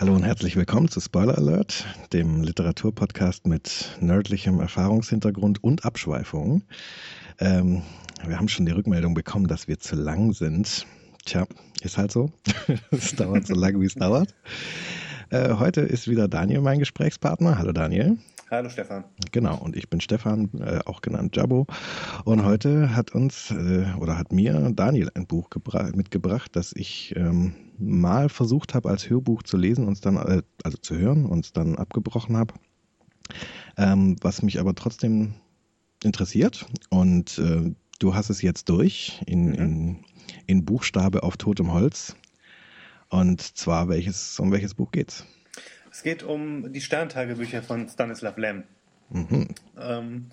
Hallo und herzlich willkommen zu Spoiler Alert, dem Literaturpodcast mit nerdlichem Erfahrungshintergrund und Abschweifungen. Ähm, wir haben schon die Rückmeldung bekommen, dass wir zu lang sind. Tja, ist halt so. es dauert so lange, wie es dauert. Äh, heute ist wieder Daniel mein Gesprächspartner. Hallo Daniel. Hallo Stefan. Genau, und ich bin Stefan, äh, auch genannt Jabbo. Und heute hat uns äh, oder hat mir Daniel ein Buch mitgebracht, das ich ähm, mal versucht habe als Hörbuch zu lesen und dann, äh, also zu hören und es dann abgebrochen habe. Ähm, was mich aber trotzdem interessiert. Und äh, du hast es jetzt durch in, mhm. in, in Buchstabe auf totem Holz. Und zwar welches, um welches Buch geht's? Es geht um die Sterntagebücher von Stanislav Lem. Mhm. Ähm,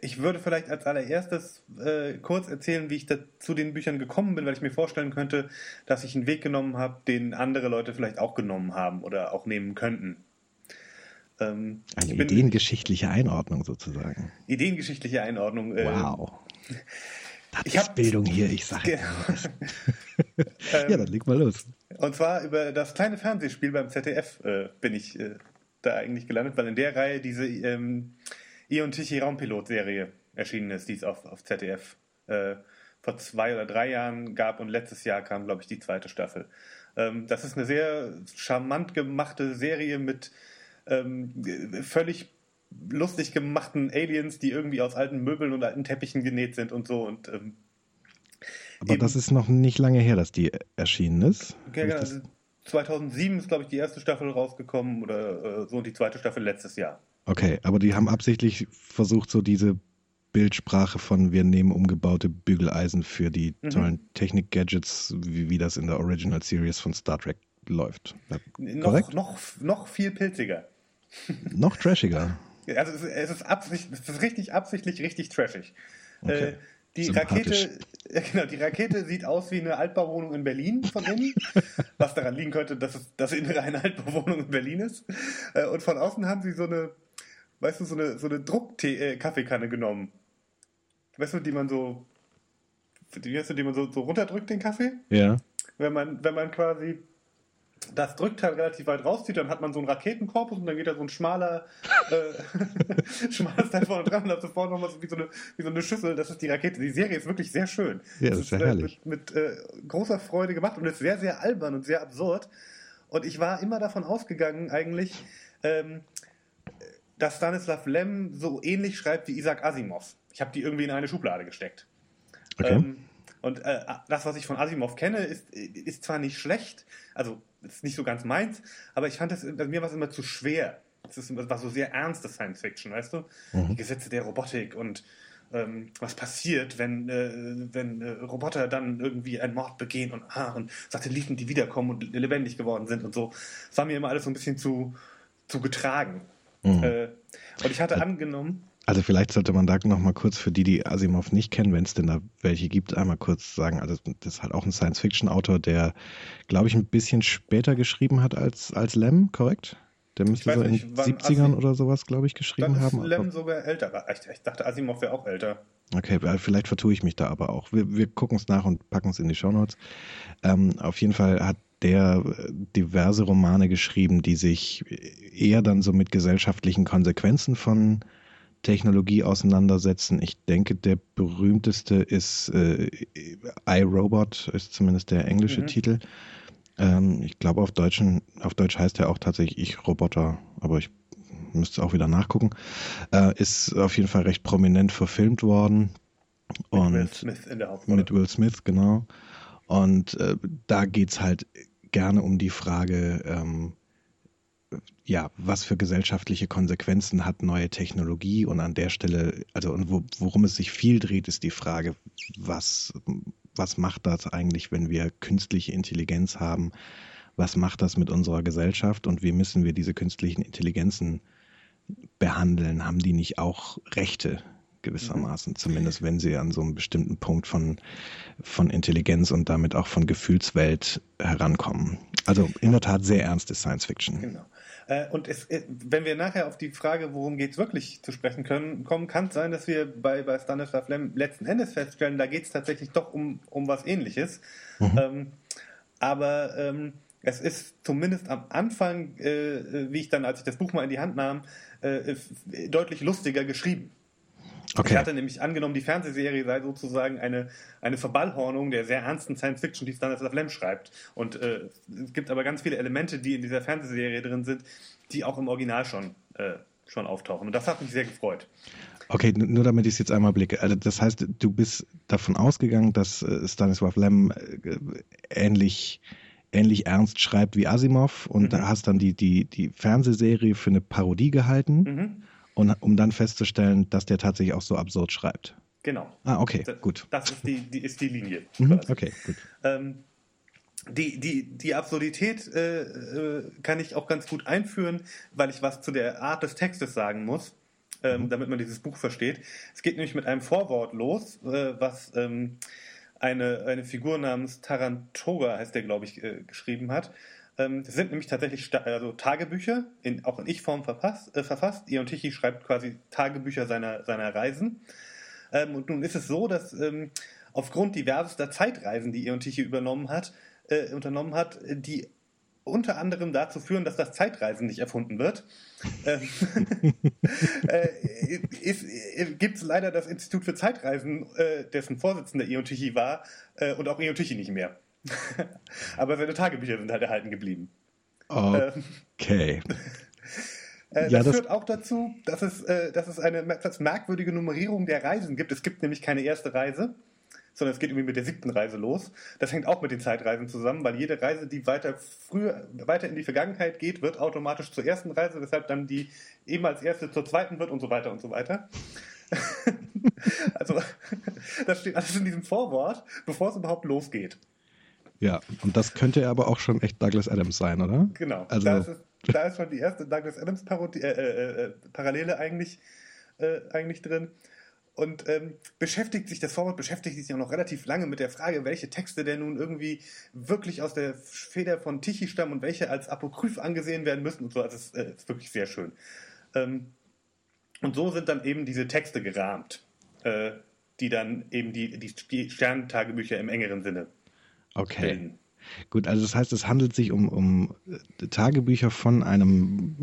ich würde vielleicht als allererstes äh, kurz erzählen, wie ich da zu den Büchern gekommen bin, weil ich mir vorstellen könnte, dass ich einen Weg genommen habe, den andere Leute vielleicht auch genommen haben oder auch nehmen könnten. Ähm, Eine ideengeschichtliche Einordnung sozusagen. Ideengeschichtliche Einordnung. Äh, wow. Das ich ist Bildung hier, ich sage genau. Ja, dann leg mal los. Und zwar über das kleine Fernsehspiel beim ZDF äh, bin ich äh, da eigentlich gelandet, weil in der Reihe diese ähm, Ion Tichy Raumpilot-Serie erschienen ist, die es auf, auf ZDF äh, vor zwei oder drei Jahren gab und letztes Jahr kam, glaube ich, die zweite Staffel. Ähm, das ist eine sehr charmant gemachte Serie mit ähm, völlig lustig gemachten Aliens, die irgendwie aus alten Möbeln und alten Teppichen genäht sind und so. Und, ähm, Aber das ist noch nicht lange her, dass die erschienen ist. Okay, genau. 2007 ist, glaube ich, die erste Staffel rausgekommen oder äh, so und die zweite Staffel letztes Jahr. Okay, aber die haben absichtlich versucht, so diese Bildsprache von wir nehmen umgebaute Bügeleisen für die mhm. tollen Technik-Gadgets, wie, wie das in der Original Series von Star Trek läuft. Noch, noch, noch viel pilziger. noch trashiger. Also es, es ist, absicht, es ist richtig absichtlich richtig trashig. Okay. Äh, die Rakete, genau, die Rakete sieht aus wie eine Altbauwohnung in Berlin von innen, was daran liegen könnte, dass es das Innere eine Altbauwohnung in Berlin ist. Äh, und von außen haben sie so eine, weißt du, so eine, so eine Druck-Kaffeekanne äh, genommen. Weißt du, die man so, wie heißt du, die man so, so runterdrückt, den Kaffee? Ja. Wenn man, wenn man quasi das Drückteil relativ weit rauszieht, dann hat man so einen Raketenkorpus und dann geht da so ein schmaler, äh, schmales Teil vorne dran und hat sofort nochmal so wie so, eine, wie so eine Schüssel. Das ist die Rakete. Die Serie ist wirklich sehr schön. Ja, das, das ist ja herrlich. Mit, mit äh, großer Freude gemacht und ist sehr, sehr albern und sehr absurd. Und ich war immer davon ausgegangen, eigentlich, ähm, dass Stanislav Lem so ähnlich schreibt wie Isaac Asimov. Ich habe die irgendwie in eine Schublade gesteckt. Okay. Ähm, und äh, das, was ich von Asimov kenne, ist, ist zwar nicht schlecht, also ist nicht so ganz meins, aber ich fand das, mir war es immer zu schwer. Es war so sehr ernste Science Fiction, weißt du? Mhm. Die Gesetze der Robotik und ähm, was passiert, wenn, äh, wenn äh, Roboter dann irgendwie einen Mord begehen und, ah, und Satelliten, die wiederkommen und lebendig geworden sind und so. Das war mir immer alles so ein bisschen zu, zu getragen. Mhm. Äh, und ich hatte angenommen, also vielleicht sollte man da noch mal kurz für die, die Asimov nicht kennen, wenn es denn da welche gibt, einmal kurz sagen. Also das ist halt auch ein Science-Fiction-Autor, der, glaube ich, ein bisschen später geschrieben hat als, als Lem, korrekt? Der müsste so in den 70ern Asim oder sowas, glaube ich, geschrieben dann ist haben. Lem sogar älter. Ich, ich dachte, Asimov wäre auch älter. Okay, vielleicht vertue ich mich da aber auch. Wir, wir gucken es nach und packen es in die Shownotes. Ähm, auf jeden Fall hat der diverse Romane geschrieben, die sich eher dann so mit gesellschaftlichen Konsequenzen von Technologie auseinandersetzen. Ich denke, der berühmteste ist äh, iRobot, ist zumindest der englische mhm. Titel. Ähm, ich glaube, auf, Deutschen, auf Deutsch heißt er auch tatsächlich Ich Roboter, aber ich müsste auch wieder nachgucken. Äh, ist auf jeden Fall recht prominent verfilmt worden. Mit und Will Smith in der Hauptrolle. Mit Will Smith, genau. Und äh, da geht's halt gerne um die Frage, ähm, ja, was für gesellschaftliche Konsequenzen hat neue Technologie und an der Stelle, also und wo, worum es sich viel dreht, ist die Frage, was, was macht das eigentlich, wenn wir künstliche Intelligenz haben? Was macht das mit unserer Gesellschaft und wie müssen wir diese künstlichen Intelligenzen behandeln? Haben die nicht auch Rechte gewissermaßen, mhm. zumindest wenn sie an so einem bestimmten Punkt von, von Intelligenz und damit auch von Gefühlswelt herankommen? Also in der Tat sehr ernste Science Fiction. Genau. Äh, und es, äh, wenn wir nachher auf die Frage, worum geht es wirklich zu sprechen können, kommen, kann es sein, dass wir bei, bei Stanislav Lem letzten Endes feststellen, da geht es tatsächlich doch um, um was ähnliches. Mhm. Ähm, aber ähm, es ist zumindest am Anfang, äh, wie ich dann, als ich das Buch mal in die Hand nahm, äh, deutlich lustiger geschrieben. Okay. Ich hatte nämlich angenommen, die Fernsehserie sei sozusagen eine, eine Verballhornung der sehr ernsten Science Fiction, die Stanislav Lem schreibt. Und äh, es gibt aber ganz viele Elemente, die in dieser Fernsehserie drin sind, die auch im Original schon, äh, schon auftauchen. Und das hat mich sehr gefreut. Okay, nur damit ich es jetzt einmal blicke. Also das heißt, du bist davon ausgegangen, dass äh, Stanislav Lem äh, ähnlich ähnlich ernst schreibt wie Asimov und mhm. hast dann die, die, die Fernsehserie für eine Parodie gehalten. Mhm und, um dann festzustellen, dass der tatsächlich auch so absurd schreibt. Genau. Ah, okay, das, gut. Das ist die, die, ist die Linie. Mhm, okay, gut. Ähm, die, die, die Absurdität äh, äh, kann ich auch ganz gut einführen, weil ich was zu der Art des Textes sagen muss, ähm, mhm. damit man dieses Buch versteht. Es geht nämlich mit einem Vorwort los, äh, was ähm, eine, eine Figur namens Tarantoga, heißt der, glaube ich, äh, geschrieben hat. Ähm, das sind nämlich tatsächlich also Tagebücher, in, auch in Ich-Form verfasst, äh, verfasst. Ion Tichy schreibt quasi Tagebücher seiner, seiner Reisen. Ähm, und nun ist es so, dass ähm, aufgrund diverser Zeitreisen, die Ion Tichy übernommen hat, äh, unternommen hat, die unter anderem dazu führen, dass das Zeitreisen nicht erfunden wird. Ähm, äh, äh, Gibt es leider das Institut für Zeitreisen, äh, dessen Vorsitzender Ion Tichy war, äh, und auch Ion Tichy nicht mehr. Aber seine Tagebücher sind halt erhalten geblieben. Okay. Äh, ja, das, das, führt auch dazu, dass es, äh, dass es eine etwas merkwürdige Nummerierung der Reisen gibt. Es gibt nämlich keine erste Reise, sondern es geht irgendwie mit der siebten Reise los. Das hängt auch mit den Zeitreisen zusammen, weil jede Reise, die weiter früher, weiter in die Vergangenheit geht, wird automatisch zur ersten Reise, weshalb dann die eben als erste zur zweiten wird und so weiter und so weiter. also, das steht alles in diesem Vorwort, bevor es überhaupt losgeht. Ja, und das könnte aber auch schon echt Douglas Adams sein, oder? Genau. Also, da, ist es, da ist schon die erste Douglas Adams Parodie, äh, äh, äh, Parallele eigentlich, äh, eigentlich drin. Und ähm, beschäftigt sich, das Vorwort beschäftigt sich auch noch relativ lange mit der Frage, welche Texte denn nun irgendwie wirklich aus der Feder von Tichy stammen und welche als Apokryph angesehen werden müssen und so. Also es äh, ist wirklich sehr schön. Ähm, und so sind dann eben diese Texte gerahmt, äh, die dann eben die, die Sternentagebücher im engeren Sinne Okay. Bilden. Gut, also das heißt, es handelt sich um, um Tagebücher von einem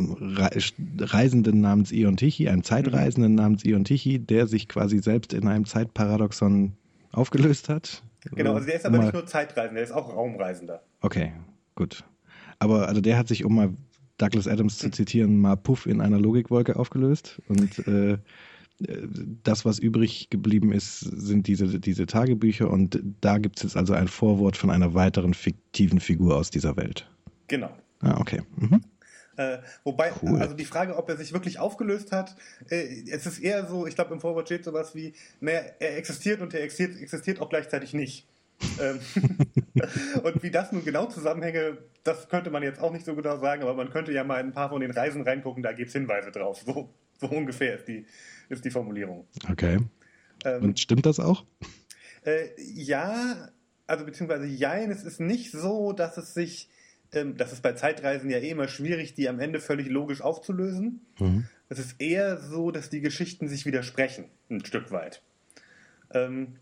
Reisenden namens Ion Tichy, einem Zeitreisenden mhm. namens Ion Tichy, der sich quasi selbst in einem Zeitparadoxon aufgelöst hat. Genau, also der ist aber mal, nicht nur Zeitreisender, der ist auch Raumreisender. Okay, gut. Aber also der hat sich, um mal Douglas Adams zu mhm. zitieren, mal puff in einer Logikwolke aufgelöst und äh, das, was übrig geblieben ist, sind diese, diese Tagebücher und da gibt es jetzt also ein Vorwort von einer weiteren fiktiven Figur aus dieser Welt. Genau. Ah, okay. Mhm. Äh, wobei, cool. also die Frage, ob er sich wirklich aufgelöst hat, äh, es ist eher so, ich glaube, im Vorwort steht sowas wie, naja, er existiert und er existiert, existiert auch gleichzeitig nicht. Ähm, und wie das nun genau zusammenhänge, das könnte man jetzt auch nicht so genau sagen, aber man könnte ja mal in ein paar von den Reisen reingucken, da gibt es Hinweise drauf. So, so ungefähr ist die, ist die Formulierung. Okay. Ähm, Und stimmt das auch? Äh, ja, also beziehungsweise jein, es ist nicht so, dass es sich, ähm, das ist bei Zeitreisen ja eh immer schwierig, die am Ende völlig logisch aufzulösen. Mhm. Es ist eher so, dass die Geschichten sich widersprechen, ein Stück weit. Ähm,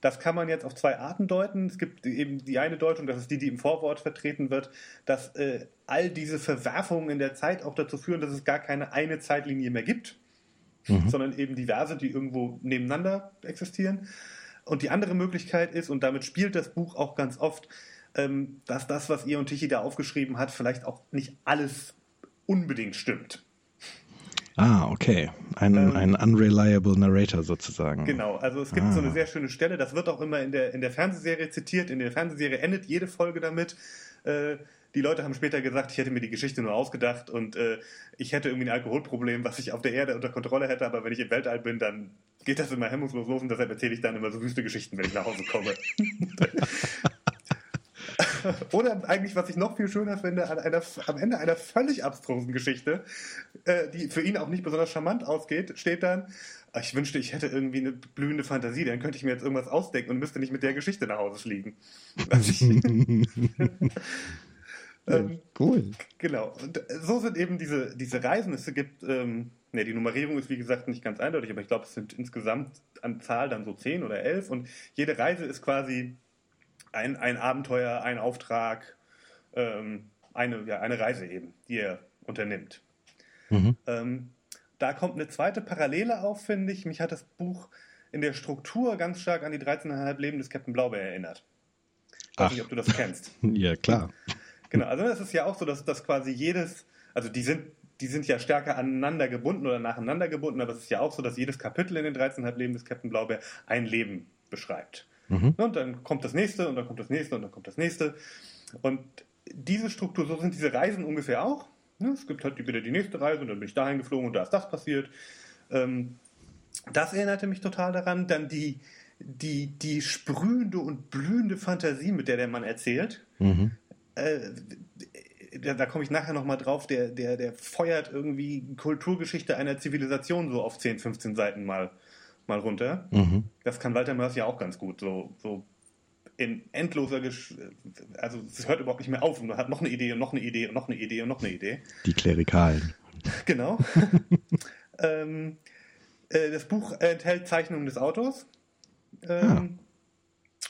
das kann man jetzt auf zwei Arten deuten. Es gibt eben die eine Deutung, das ist die, die im Vorwort vertreten wird, dass äh, all diese Verwerfungen in der Zeit auch dazu führen, dass es gar keine eine Zeitlinie mehr gibt, mhm. sondern eben diverse, die irgendwo nebeneinander existieren. Und die andere Möglichkeit ist, und damit spielt das Buch auch ganz oft, ähm, dass das, was ihr und Tichy da aufgeschrieben hat, vielleicht auch nicht alles unbedingt stimmt. Ah, okay. Ein, ähm, ein unreliable Narrator sozusagen. Genau, also es gibt ah. so eine sehr schöne Stelle, das wird auch immer in der, in der Fernsehserie zitiert. In der Fernsehserie endet jede Folge damit. Äh, die Leute haben später gesagt, ich hätte mir die Geschichte nur ausgedacht und äh, ich hätte irgendwie ein Alkoholproblem, was ich auf der Erde unter Kontrolle hätte, aber wenn ich im Weltall bin, dann geht das immer hemmungslos los und deshalb erzähle ich dann immer so wüste Geschichten, wenn ich nach Hause komme. Oder eigentlich, was ich noch viel schöner finde, an einer, am Ende einer völlig abstrusen Geschichte, äh, die für ihn auch nicht besonders charmant ausgeht, steht dann, ah, ich wünschte, ich hätte irgendwie eine blühende Fantasie, dann könnte ich mir jetzt irgendwas ausdenken und müsste nicht mit der Geschichte nach Hause fliegen. Ähm, cool. Genau. Und so sind eben diese, diese Reisen. Es gibt, ähm, ne, die Nummerierung ist wie gesagt nicht ganz eindeutig, aber ich glaube, es sind insgesamt an Zahl dann so zehn oder elf und jede Reise ist quasi ein, ein Abenteuer, ein Auftrag, ähm, eine, ja, eine Reise eben, die er unternimmt. Mhm. Ähm, da kommt eine zweite Parallele auf, finde ich. Mich hat das Buch in der Struktur ganz stark an die 13,5 Leben des Captain Blaubeer erinnert. Ich weiß Ach. nicht, ob du das kennst. ja, klar. Genau, also es ist ja auch so, dass, dass quasi jedes, also die sind, die sind ja stärker aneinander gebunden oder nacheinander gebunden, aber es ist ja auch so, dass jedes Kapitel in den 13,5 Leben des Captain Blaubeer ein Leben beschreibt. Mhm. Und dann kommt das nächste und dann kommt das nächste und dann kommt das nächste. Und diese Struktur, so sind diese Reisen ungefähr auch. Ne? Es gibt halt wieder die nächste Reise und dann bin ich dahin geflogen und da ist das passiert. Ähm, das erinnerte mich total daran. Dann die, die, die sprühende und blühende Fantasie, mit der der Mann erzählt. Mhm. Äh, da, da komme ich nachher nochmal drauf, der, der, der feuert irgendwie Kulturgeschichte einer Zivilisation so auf 10, 15 Seiten mal, mal runter. Mhm. Das kann Walter Mörs ja auch ganz gut. So, so in endloser, Gesch also es hört überhaupt nicht mehr auf und man hat noch eine Idee und noch eine Idee und noch eine Idee und noch eine Idee. Die Klerikalen. Genau. ähm, äh, das Buch enthält Zeichnungen des Autos. Ähm, ah.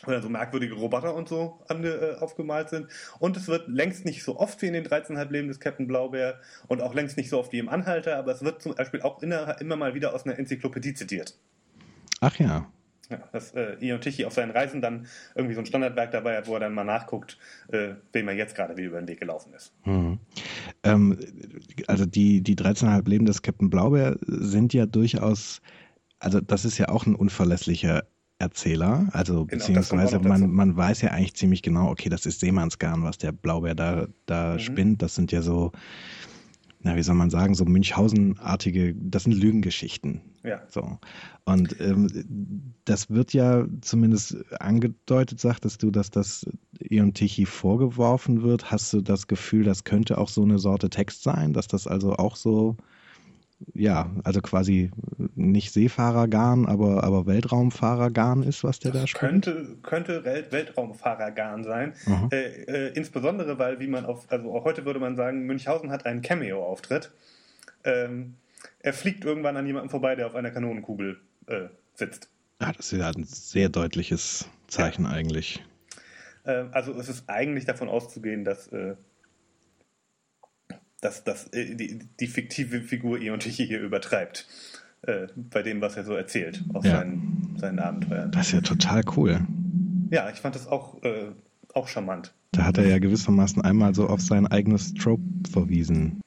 Oder so merkwürdige Roboter und so ange, äh, aufgemalt sind. Und es wird längst nicht so oft wie in den 13,5 Leben des Captain Blaubeer und auch längst nicht so oft wie im Anhalter, aber es wird zum Beispiel auch inner, immer mal wieder aus einer Enzyklopädie zitiert. Ach ja. Ja, dass äh, Ion Tichy auf seinen Reisen dann irgendwie so ein Standardwerk dabei hat, wo er dann mal nachguckt, äh, wem er jetzt gerade wieder über den Weg gelaufen ist. Hm. Ähm, also die, die 13,5 Leben des Captain Blaubeer sind ja durchaus, also das ist ja auch ein unverlässlicher Erzähler, also genau, beziehungsweise man, man weiß ja eigentlich ziemlich genau, okay, das ist Seemannsgarn, was der Blaubeer da, da mhm. spinnt. Das sind ja so, na, wie soll man sagen, so Münchhausen-artige, das sind Lügengeschichten. Ja. So. Und ähm, das wird ja zumindest angedeutet, sagtest du, dass das Eon Tichy vorgeworfen wird. Hast du das Gefühl, das könnte auch so eine Sorte Text sein, dass das also auch so ja, also quasi nicht Seefahrergarn, aber, aber Weltraumfahrergarn ist, was der das da spielt? Könnte, könnte Weltraumfahrergarn sein. Äh, äh, insbesondere, weil, wie man auf, also auch heute würde man sagen, Münchhausen hat einen Cameo-Auftritt. Ähm, er fliegt irgendwann an jemandem vorbei, der auf einer Kanonenkugel äh, sitzt. Ah, das ist ja ein sehr deutliches Zeichen ja. eigentlich. Ähm, also es ist eigentlich davon auszugehen, dass äh, dass, dass äh, die, die fiktive Figur Eon Tichy hier übertreibt. Äh, bei dem, was er so erzählt aus ja. seinen, seinen Abenteuern. Das ist ja total cool. Ja, ich fand das auch, äh, auch charmant. Da hat er ja gewissermaßen einmal so auf sein eigenes Trope verwiesen.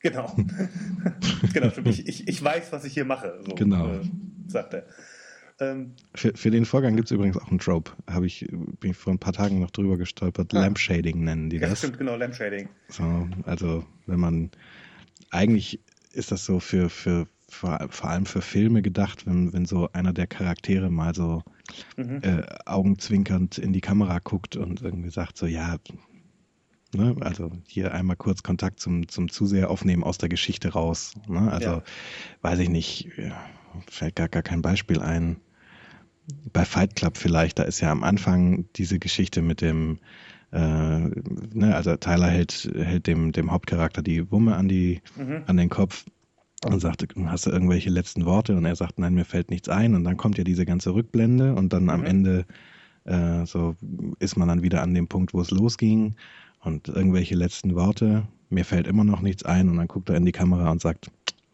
Genau. genau, ich, ich, ich weiß, was ich hier mache, so genau. Äh, sagt er. Ähm, für, für den Vorgang gibt es übrigens auch einen Trope. Habe ich, bin ich vor ein paar Tagen noch drüber gestolpert. Ah. Lampshading nennen die ja, das. Stimmt, genau, Lampshading. So, also wenn man eigentlich ist das so für, für vor, vor allem für Filme gedacht, wenn, wenn so einer der Charaktere mal so mhm. äh, augenzwinkernd in die Kamera guckt und irgendwie sagt so, ja, ne, also hier einmal kurz Kontakt zum, zum Zuseher aufnehmen aus der Geschichte raus. Ne? Also ja. weiß ich nicht, fällt gar, gar kein Beispiel ein bei Fight Club vielleicht, da ist ja am Anfang diese Geschichte mit dem, äh, ne, also Tyler hält, hält dem, dem Hauptcharakter die Wumme an die, mhm. an den Kopf und sagt, hast du irgendwelche letzten Worte? Und er sagt, nein, mir fällt nichts ein. Und dann kommt ja diese ganze Rückblende und dann am mhm. Ende äh, so ist man dann wieder an dem Punkt, wo es losging und irgendwelche letzten Worte. Mir fällt immer noch nichts ein und dann guckt er in die Kamera und sagt,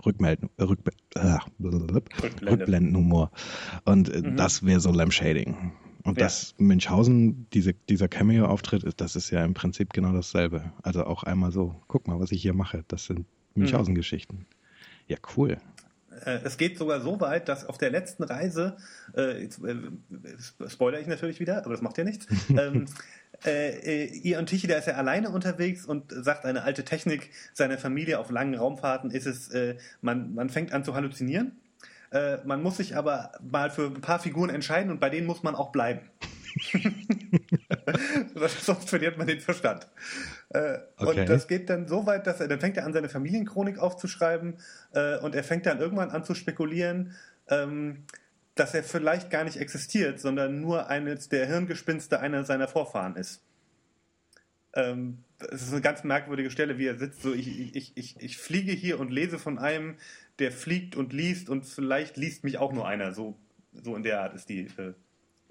Rückmelden, Rückbe äh, Rückblendenhumor. Und äh, mhm. das wäre so Lampshading. Und ja. das Münchhausen, diese, dieser Cameo-Auftritt, das ist ja im Prinzip genau dasselbe. Also auch einmal so, guck mal, was ich hier mache. Das sind Münchhausen-Geschichten. Mhm. Ja, cool. Äh, es geht sogar so weit, dass auf der letzten Reise, äh, jetzt, äh, spoiler ich natürlich wieder, aber das macht ja nichts, ähm, äh, äh, Ion Tichy, der ist ja alleine unterwegs und sagt, eine alte Technik seiner Familie auf langen Raumfahrten ist es, äh, man, man fängt an zu halluzinieren. Äh, man muss sich aber mal für ein paar Figuren entscheiden und bei denen muss man auch bleiben. Sonst verliert man den Verstand. Äh, okay. Und das geht dann so weit, dass er, dann fängt er an, seine Familienchronik aufzuschreiben äh, und er fängt dann irgendwann an zu spekulieren, ähm, dass er vielleicht gar nicht existiert, sondern nur eines der Hirngespinste einer seiner Vorfahren ist. Ähm, es ist eine ganz merkwürdige Stelle, wie er sitzt. So, ich, ich, ich, ich fliege hier und lese von einem, der fliegt und liest und vielleicht liest mich auch nur einer. So, so in der Art ist die, äh,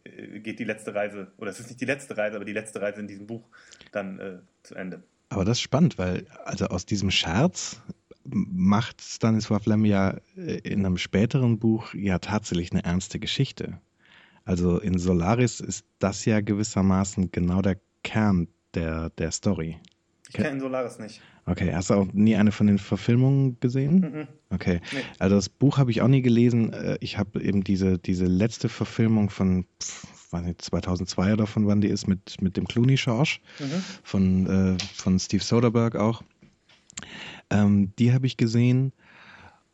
äh geht die letzte Reise, oder es ist nicht die letzte Reise, aber die letzte Reise in diesem Buch dann äh, zu Ende. Aber das ist spannend, weil also aus diesem Scherz macht Stanislav Lem ja äh, in einem späteren Buch ja tatsächlich eine ernste Geschichte. Also in Solaris ist das ja gewissermaßen genau der Kern der, der Story. Ich kenne Solaris nicht. Okay, hast du auch nie eine von den Verfilmungen gesehen? Mhm. Okay, nee. also das Buch habe ich auch nie gelesen. Äh, ich habe eben diese, diese letzte Verfilmung von, weiß nicht, 2002 oder von wann die ist, mit, mit dem Clooney-Schorsch, mhm. von, äh, von Steve Soderbergh auch. Ähm, die habe ich gesehen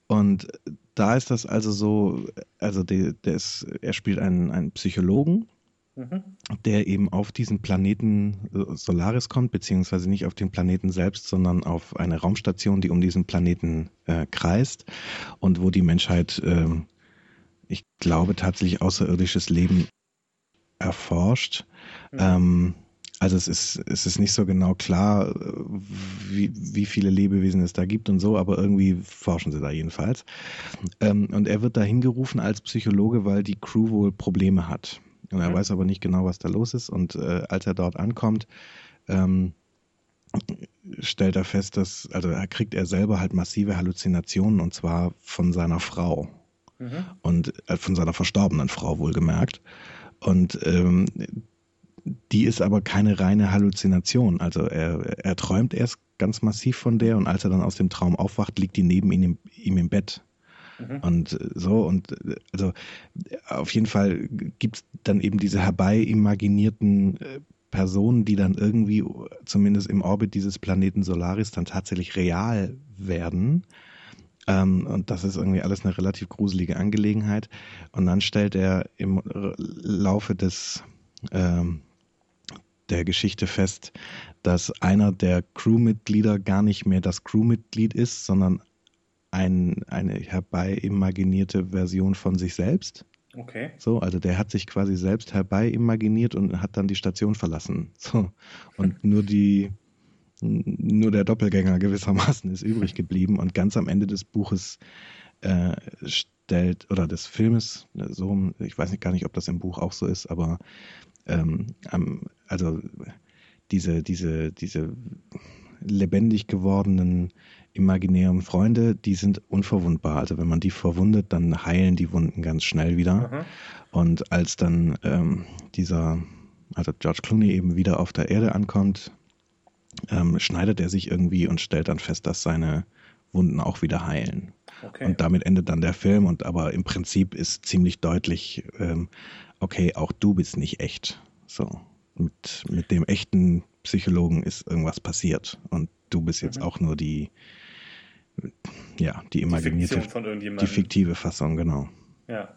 und da ist das also so, also der, der ist, er spielt einen, einen Psychologen, mhm. der eben auf diesen Planeten Solaris kommt, beziehungsweise nicht auf den Planeten selbst, sondern auf eine Raumstation, die um diesen Planeten äh, kreist und wo die Menschheit, äh, ich glaube, tatsächlich außerirdisches Leben erforscht. Mhm. Ähm, also es ist, es ist nicht so genau klar, wie, wie viele Lebewesen es da gibt und so, aber irgendwie forschen sie da jedenfalls. Ähm, und er wird da hingerufen als Psychologe, weil die Crew wohl Probleme hat. Und er mhm. weiß aber nicht genau, was da los ist. Und äh, als er dort ankommt, ähm, stellt er fest, dass, also er kriegt er selber halt massive Halluzinationen und zwar von seiner Frau. Mhm. Und äh, von seiner verstorbenen Frau wohlgemerkt. Und ähm, die ist aber keine reine Halluzination. Also er, er träumt erst ganz massiv von der und als er dann aus dem Traum aufwacht, liegt die neben ihm, ihm im Bett. Mhm. Und so, und also auf jeden Fall gibt es dann eben diese herbeyimaginierten äh, Personen, die dann irgendwie, zumindest im Orbit dieses Planeten Solaris, dann tatsächlich real werden. Ähm, und das ist irgendwie alles eine relativ gruselige Angelegenheit. Und dann stellt er im Laufe des ähm, der Geschichte fest, dass einer der Crewmitglieder gar nicht mehr das Crewmitglied ist, sondern ein, eine herbeiimaginierte Version von sich selbst. Okay. So, also der hat sich quasi selbst herbeiimaginiert und hat dann die Station verlassen. So. Und nur die, nur der Doppelgänger gewissermaßen ist übrig geblieben und ganz am Ende des Buches äh, stellt, oder des Filmes, so, ich weiß nicht gar nicht, ob das im Buch auch so ist, aber ähm, also diese, diese, diese lebendig gewordenen imaginären Freunde, die sind unverwundbar. Also wenn man die verwundet, dann heilen die Wunden ganz schnell wieder. Mhm. Und als dann ähm, dieser, also George Clooney eben wieder auf der Erde ankommt, ähm, schneidet er sich irgendwie und stellt dann fest, dass seine Wunden auch wieder heilen. Okay. Und damit endet dann der Film. Und aber im Prinzip ist ziemlich deutlich, ähm, okay, auch du bist nicht echt. So mit, mit dem echten Psychologen ist irgendwas passiert und du bist jetzt mhm. auch nur die, ja, die imaginierte, die, die fiktive Fassung, genau. Ja.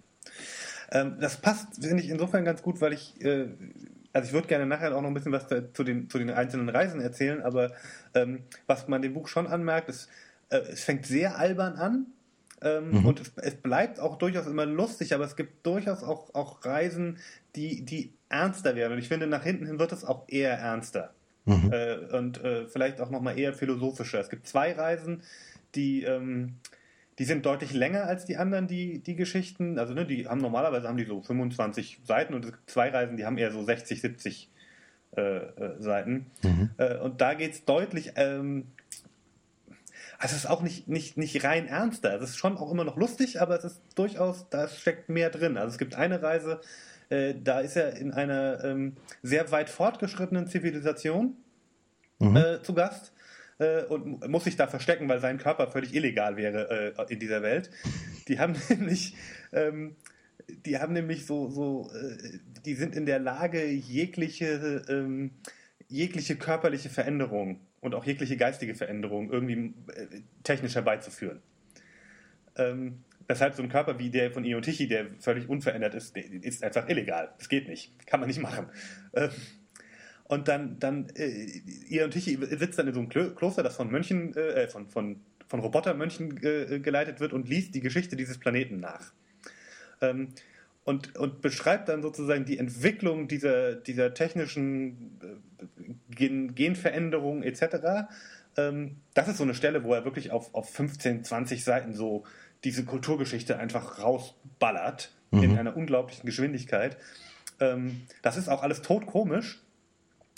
Ähm, das passt, finde ich, insofern ganz gut, weil ich, äh, also ich würde gerne nachher auch noch ein bisschen was da, zu, den, zu den einzelnen Reisen erzählen, aber ähm, was man dem Buch schon anmerkt, ist, äh, es fängt sehr albern an, ähm, mhm. Und es, es, bleibt auch durchaus immer lustig, aber es gibt durchaus auch, auch Reisen, die, die ernster werden. Und ich finde, nach hinten hin wird es auch eher ernster. Mhm. Äh, und äh, vielleicht auch nochmal eher philosophischer. Es gibt zwei Reisen, die, ähm, die sind deutlich länger als die anderen, die, die Geschichten. Also, ne, die haben normalerweise haben die so 25 Seiten und es gibt zwei Reisen, die haben eher so 60, 70 äh, äh, Seiten. Mhm. Äh, und da geht es deutlich ähm, also es ist auch nicht, nicht, nicht rein ernster. Es ist schon auch immer noch lustig, aber es ist durchaus, da steckt mehr drin. Also es gibt eine Reise, äh, da ist er in einer ähm, sehr weit fortgeschrittenen Zivilisation mhm. äh, zu Gast äh, und muss sich da verstecken, weil sein Körper völlig illegal wäre äh, in dieser Welt. Die haben nämlich, ähm, die haben nämlich so, so äh, die sind in der Lage, jegliche, ähm, jegliche körperliche Veränderung und auch jegliche geistige Veränderung irgendwie äh, technisch herbeizuführen. Ähm, weshalb so ein Körper wie der von Io Tichy, der völlig unverändert ist, ist einfach illegal. Das geht nicht. Kann man nicht machen. Ähm, und dann, dann äh, Io Tichy sitzt dann in so einem Kloster, das von Mönchen, äh, von, von, von Robotermönchen äh, geleitet wird und liest die Geschichte dieses Planeten nach. Ähm, und, und beschreibt dann sozusagen die Entwicklung dieser, dieser technischen äh, Gen Genveränderungen etc. Ähm, das ist so eine Stelle, wo er wirklich auf, auf 15, 20 Seiten so diese Kulturgeschichte einfach rausballert mhm. in einer unglaublichen Geschwindigkeit. Ähm, das ist auch alles totkomisch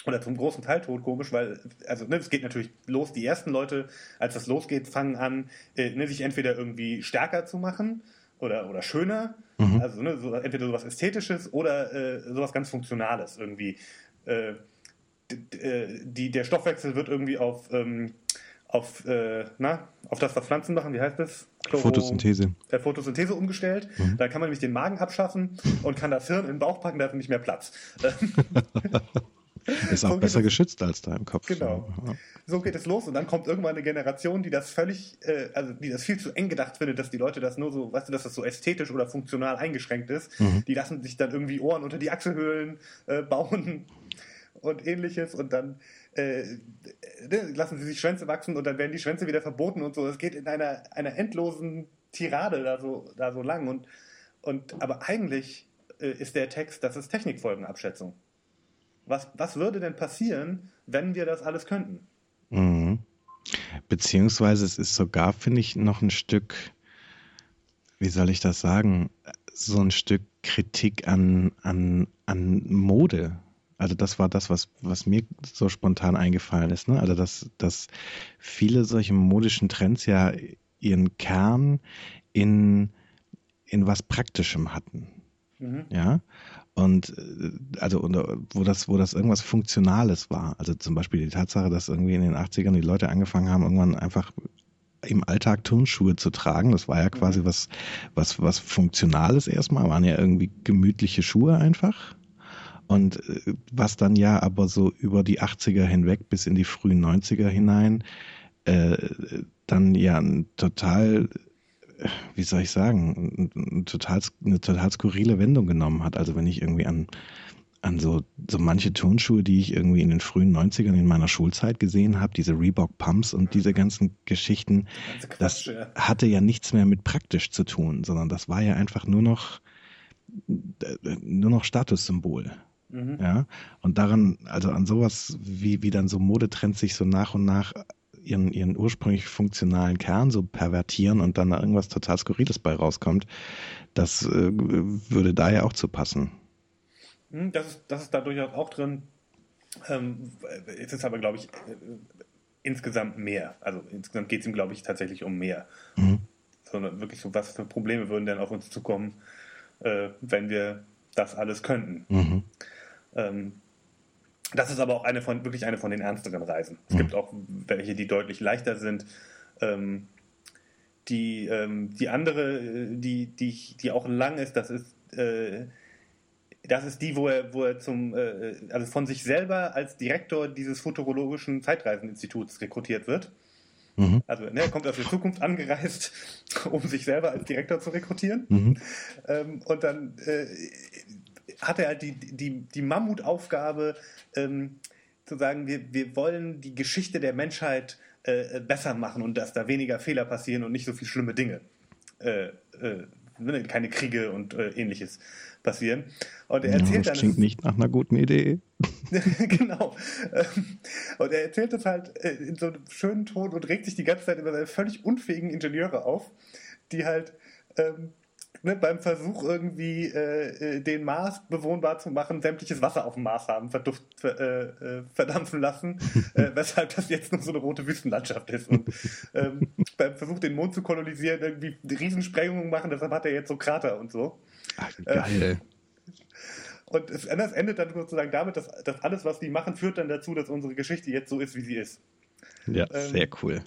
oder zum großen Teil totkomisch, weil, also, ne, es geht natürlich los, die ersten Leute, als das losgeht, fangen an, äh, ne, sich entweder irgendwie stärker zu machen oder, oder schöner, mhm. also ne, so, entweder sowas Ästhetisches oder äh, sowas ganz Funktionales irgendwie. Äh, äh, die, der Stoffwechsel wird irgendwie auf, ähm, auf, äh, na, auf das, was Pflanzen machen, wie heißt das? Chloro, Photosynthese. Äh, Photosynthese umgestellt. Mhm. Dann kann man nämlich den Magen abschaffen und kann das Hirn in den Bauch packen, da hat nicht mehr Platz. Ist auch so besser geschützt als da im Kopf. Genau. Ja. So geht es los und dann kommt irgendwann eine Generation, die das völlig, äh, also die das viel zu eng gedacht findet, dass die Leute das nur so, weißt du, dass das so ästhetisch oder funktional eingeschränkt ist. Mhm. Die lassen sich dann irgendwie Ohren unter die Achselhöhlen äh, bauen und ähnliches und dann äh, ne, lassen sie sich Schwänze wachsen und dann werden die Schwänze wieder verboten und so. Es geht in einer, einer endlosen Tirade da so, da so lang und, und aber eigentlich äh, ist der Text, das ist Technikfolgenabschätzung. Was, was würde denn passieren, wenn wir das alles könnten? Mhm. Beziehungsweise es ist sogar, finde ich, noch ein Stück, wie soll ich das sagen, so ein Stück Kritik an, an, an Mode. Also das war das, was, was mir so spontan eingefallen ist. Ne? Also dass, dass viele solche modischen Trends ja ihren Kern in, in was Praktischem hatten. Mhm. Ja. Und äh, also wo das, wo das irgendwas Funktionales war. Also zum Beispiel die Tatsache, dass irgendwie in den 80ern die Leute angefangen haben, irgendwann einfach im Alltag Turnschuhe zu tragen. Das war ja quasi mhm. was, was, was Funktionales erstmal, waren ja irgendwie gemütliche Schuhe einfach. Und äh, was dann ja aber so über die 80er hinweg bis in die frühen 90er hinein äh, dann ja ein total wie soll ich sagen, eine total, eine total skurrile Wendung genommen hat. Also wenn ich irgendwie an, an so, so manche Turnschuhe, die ich irgendwie in den frühen 90ern in meiner Schulzeit gesehen habe, diese Reebok Pumps und diese ganzen Geschichten, Quatsch, das ja. hatte ja nichts mehr mit praktisch zu tun, sondern das war ja einfach nur noch, nur noch Statussymbol. Mhm. Ja, und daran, also an sowas, wie, wie dann so Modetrends sich so nach und nach ihren, ihren ursprünglich funktionalen Kern so pervertieren und dann da irgendwas total Skurriles bei rauskommt, das äh, würde da ja auch zu passen. Hm, das ist, das ist da durchaus auch drin. Ähm, es ist aber, glaube ich, äh, insgesamt mehr. Also insgesamt geht es ihm, glaube ich, tatsächlich um mehr. Mhm. Sondern wirklich so, was für Probleme würden denn auf uns zukommen, äh, wenn wir das alles könnten. Mhm. Ähm, das ist aber auch eine von, wirklich eine von den ernsteren Reisen. Es mhm. gibt auch welche, die deutlich leichter sind. Ähm, die, ähm, die andere, äh, die, die, die auch lang ist, das ist, äh, das ist die, wo er, wo er zum, äh, also von sich selber als Direktor dieses futurologischen Zeitreiseninstituts rekrutiert wird. Mhm. Also ne, er kommt aus der Zukunft angereist, um sich selber als Direktor zu rekrutieren. Mhm. Ähm, und dann äh, hat er halt die, die, die Mammutaufgabe, ähm, zu sagen, wir, wir wollen die Geschichte der Menschheit äh, besser machen und dass da weniger Fehler passieren und nicht so viele schlimme Dinge. Äh, äh, ne, keine Kriege und äh, ähnliches passieren. Und er erzählt ja, das dann. Klingt nicht nach einer guten Idee. genau. Ähm, und er erzählt das halt äh, in so einem schönen Ton und regt sich die ganze Zeit über seine völlig unfähigen Ingenieure auf, die halt ähm, ne, beim Versuch irgendwie äh, äh, den Mars bewohnbar zu machen, sämtliches Wasser auf dem Mars haben verduft, ver, äh, äh verdampfen lassen, äh, weshalb das jetzt nur so eine rote Wüstenlandschaft ist. Und ähm, beim Versuch, den Mond zu kolonisieren, irgendwie Riesensprengungen machen, deshalb hat er jetzt so Krater und so. Ach, geil. Äh, und es, das endet dann sozusagen damit, dass, dass alles, was die machen, führt dann dazu, dass unsere Geschichte jetzt so ist, wie sie ist. Ja, ähm, sehr cool.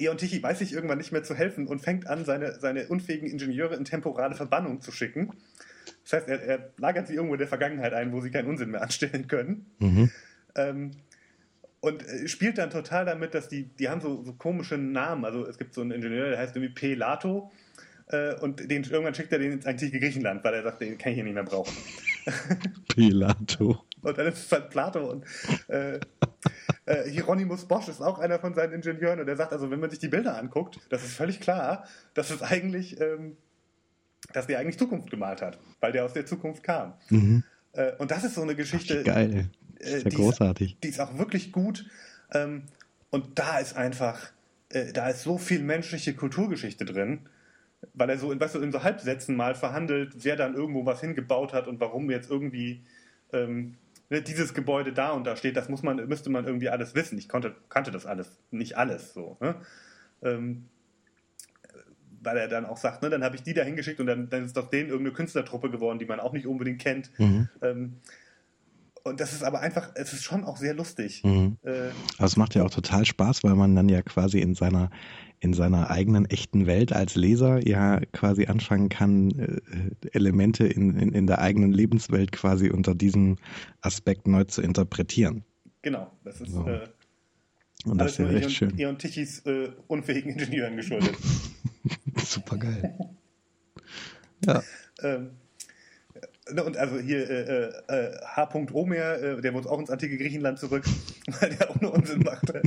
Eon Tichy weiß sich irgendwann nicht mehr zu helfen und fängt an, seine, seine unfähigen Ingenieure in temporale Verbannung zu schicken. Das heißt, er, er lagert sie irgendwo in der Vergangenheit ein, wo sie keinen Unsinn mehr anstellen können. Mhm. Ähm, und äh, spielt dann total damit, dass die, die haben so, so komische Namen. Also es gibt so einen Ingenieur, der heißt irgendwie P. Lato. Äh, und den, irgendwann schickt er den ins antike Griechenland, weil er sagt, den kann ich hier nicht mehr brauchen. Pilato. und dann ist es halt Plato und äh, äh, Hieronymus Bosch ist auch einer von seinen Ingenieuren und er sagt also, wenn man sich die Bilder anguckt, das ist völlig klar, dass es eigentlich, ähm, dass der eigentlich Zukunft gemalt hat, weil der aus der Zukunft kam. Mhm. Äh, und das ist so eine Geschichte. Ach, geil. Das ist ja großartig. Ist, die ist auch wirklich gut. Ähm, und da ist einfach, äh, da ist so viel menschliche Kulturgeschichte drin weil er so in, weißt du, in so Halbsätzen mal verhandelt, wer dann irgendwo was hingebaut hat und warum jetzt irgendwie ähm, dieses Gebäude da und da steht, das muss man, müsste man irgendwie alles wissen. Ich konnte, kannte das alles, nicht alles so. Ne? Ähm, weil er dann auch sagt, ne, dann habe ich die da hingeschickt und dann, dann ist aus denen irgendeine Künstlertruppe geworden, die man auch nicht unbedingt kennt. Mhm. Ähm, und das ist aber einfach, es ist schon auch sehr lustig. Mhm. Äh, aber es macht ja auch total Spaß, weil man dann ja quasi in seiner, in seiner eigenen echten Welt als Leser ja quasi anfangen kann, äh, Elemente in, in, in der eigenen Lebenswelt quasi unter diesem Aspekt neu zu interpretieren. Genau, das ist so. äh, und das ist ja recht schön. Ihr und Tichys äh, unfähigen Ingenieuren geschuldet. Super geil. ja. Ähm, Ne, und also hier äh, äh, H. Omer, äh, der muss auch ins antike Griechenland zurück, weil der auch nur Unsinn machte.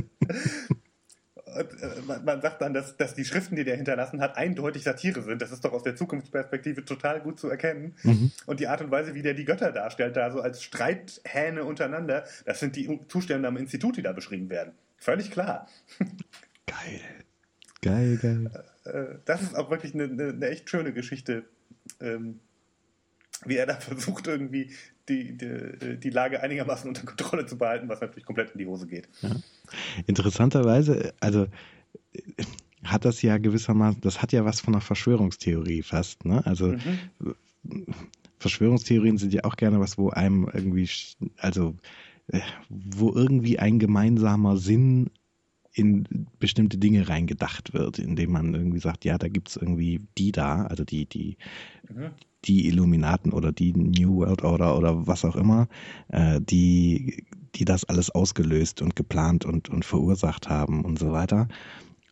Äh, man, man, sagt dann, dass, dass die Schriften, die der hinterlassen hat, eindeutig Satire sind. Das ist doch aus der Zukunftsperspektive total gut zu erkennen. Mhm. Und die Art und Weise, wie der die Götter darstellt, da so als Streithähne untereinander, das sind die Zustände am Institut, die da beschrieben werden. Völlig klar. Geil. Geil, geil. Äh, äh, das ist auch wirklich eine, eine, eine echt schöne Geschichte. Ähm, wie er da versucht, irgendwie die, die, die, Lage einigermaßen unter Kontrolle zu behalten, was natürlich komplett in die Hose geht. Ja. Interessanterweise, also hat das ja gewissermaßen, das hat ja was von einer Verschwörungstheorie fast, ne? Also mhm. Verschwörungstheorien sind ja auch gerne was, wo einem irgendwie, also äh, wo irgendwie ein gemeinsamer Sinn in bestimmte Dinge reingedacht wird, indem man irgendwie sagt, ja, da gibt es irgendwie die da, also die, die, mhm die Illuminaten oder die New World Order oder was auch immer, äh, die, die das alles ausgelöst und geplant und, und verursacht haben und so weiter.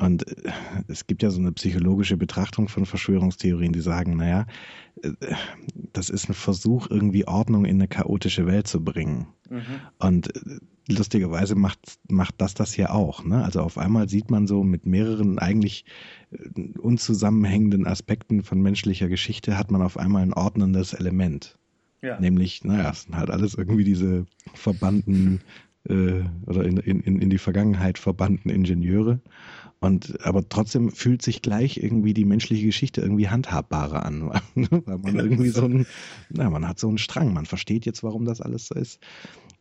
Und äh, es gibt ja so eine psychologische Betrachtung von Verschwörungstheorien, die sagen, naja, äh, das ist ein Versuch, irgendwie Ordnung in eine chaotische Welt zu bringen. Mhm. Und äh, lustigerweise macht, macht das das ja auch. Ne? Also auf einmal sieht man so mit mehreren eigentlich unzusammenhängenden Aspekten von menschlicher Geschichte, hat man auf einmal ein ordnendes Element. Ja. Nämlich, naja, es sind halt alles irgendwie diese verbannten äh, oder in, in, in die Vergangenheit verbannten Ingenieure. Und aber trotzdem fühlt sich gleich irgendwie die menschliche Geschichte irgendwie handhabbarer an, weil man genau. irgendwie so ein, na, man hat so einen Strang, man versteht jetzt, warum das alles so ist.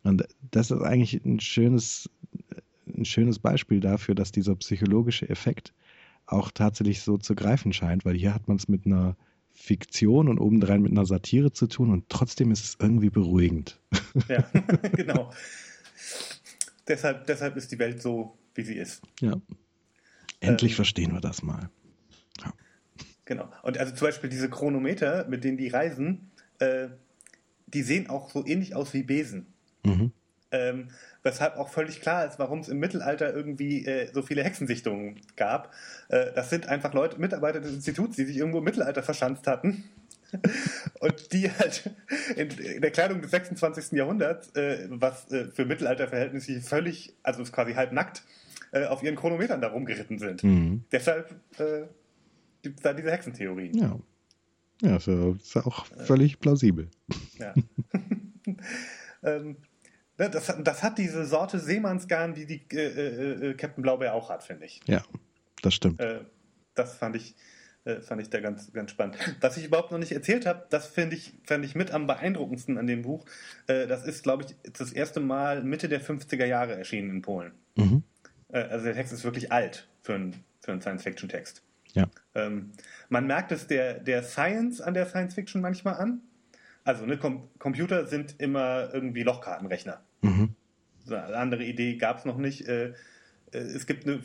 Und das ist eigentlich ein schönes, ein schönes Beispiel dafür, dass dieser psychologische Effekt auch tatsächlich so zu greifen scheint, weil hier hat man es mit einer Fiktion und obendrein mit einer Satire zu tun und trotzdem ist es irgendwie beruhigend. Ja, genau. deshalb, deshalb ist die Welt so, wie sie ist. Ja. Endlich ähm, verstehen wir das mal. Ja. Genau. Und also zum Beispiel diese Chronometer, mit denen die reisen, äh, die sehen auch so ähnlich aus wie Besen. Mhm. Ähm, weshalb auch völlig klar ist, warum es im Mittelalter irgendwie äh, so viele Hexensichtungen gab. Äh, das sind einfach Leute, Mitarbeiter des Instituts, die sich irgendwo im Mittelalter verschanzt hatten. und die halt in, der Kleidung des 26. Jahrhunderts, äh, was äh, für Mittelalterverhältnisse völlig, also quasi halb nackt, äh, auf ihren Chronometern da rumgeritten sind. Mhm. Deshalb äh, gibt es da diese Hexentheorie. Ja. Ja, ist ja, auch völlig plausibel. Ja. ähm, ne, das, das, hat diese Sorte Seemannsgarn, die die äh, äh, äh, Captain Blaubeer auch hat, finde ich. Ja, das stimmt. Äh, das fand ich, äh, fand ich da ganz, ganz spannend. Was ich überhaupt noch nicht erzählt habe, das finde ich, fand ich mit am beeindruckendsten an dem Buch. Äh, das ist, glaube ich, das erste Mal Mitte der 50er Jahre erschienen in Polen. Mhm. Also der Text ist wirklich alt für einen, für einen Science-Fiction-Text. Ja. Ähm, man merkt es der, der Science an der Science Fiction manchmal an. Also ne, Com Computer sind immer irgendwie Lochkartenrechner. Mhm. So eine andere Idee gab es noch nicht. Äh, äh, es gibt eine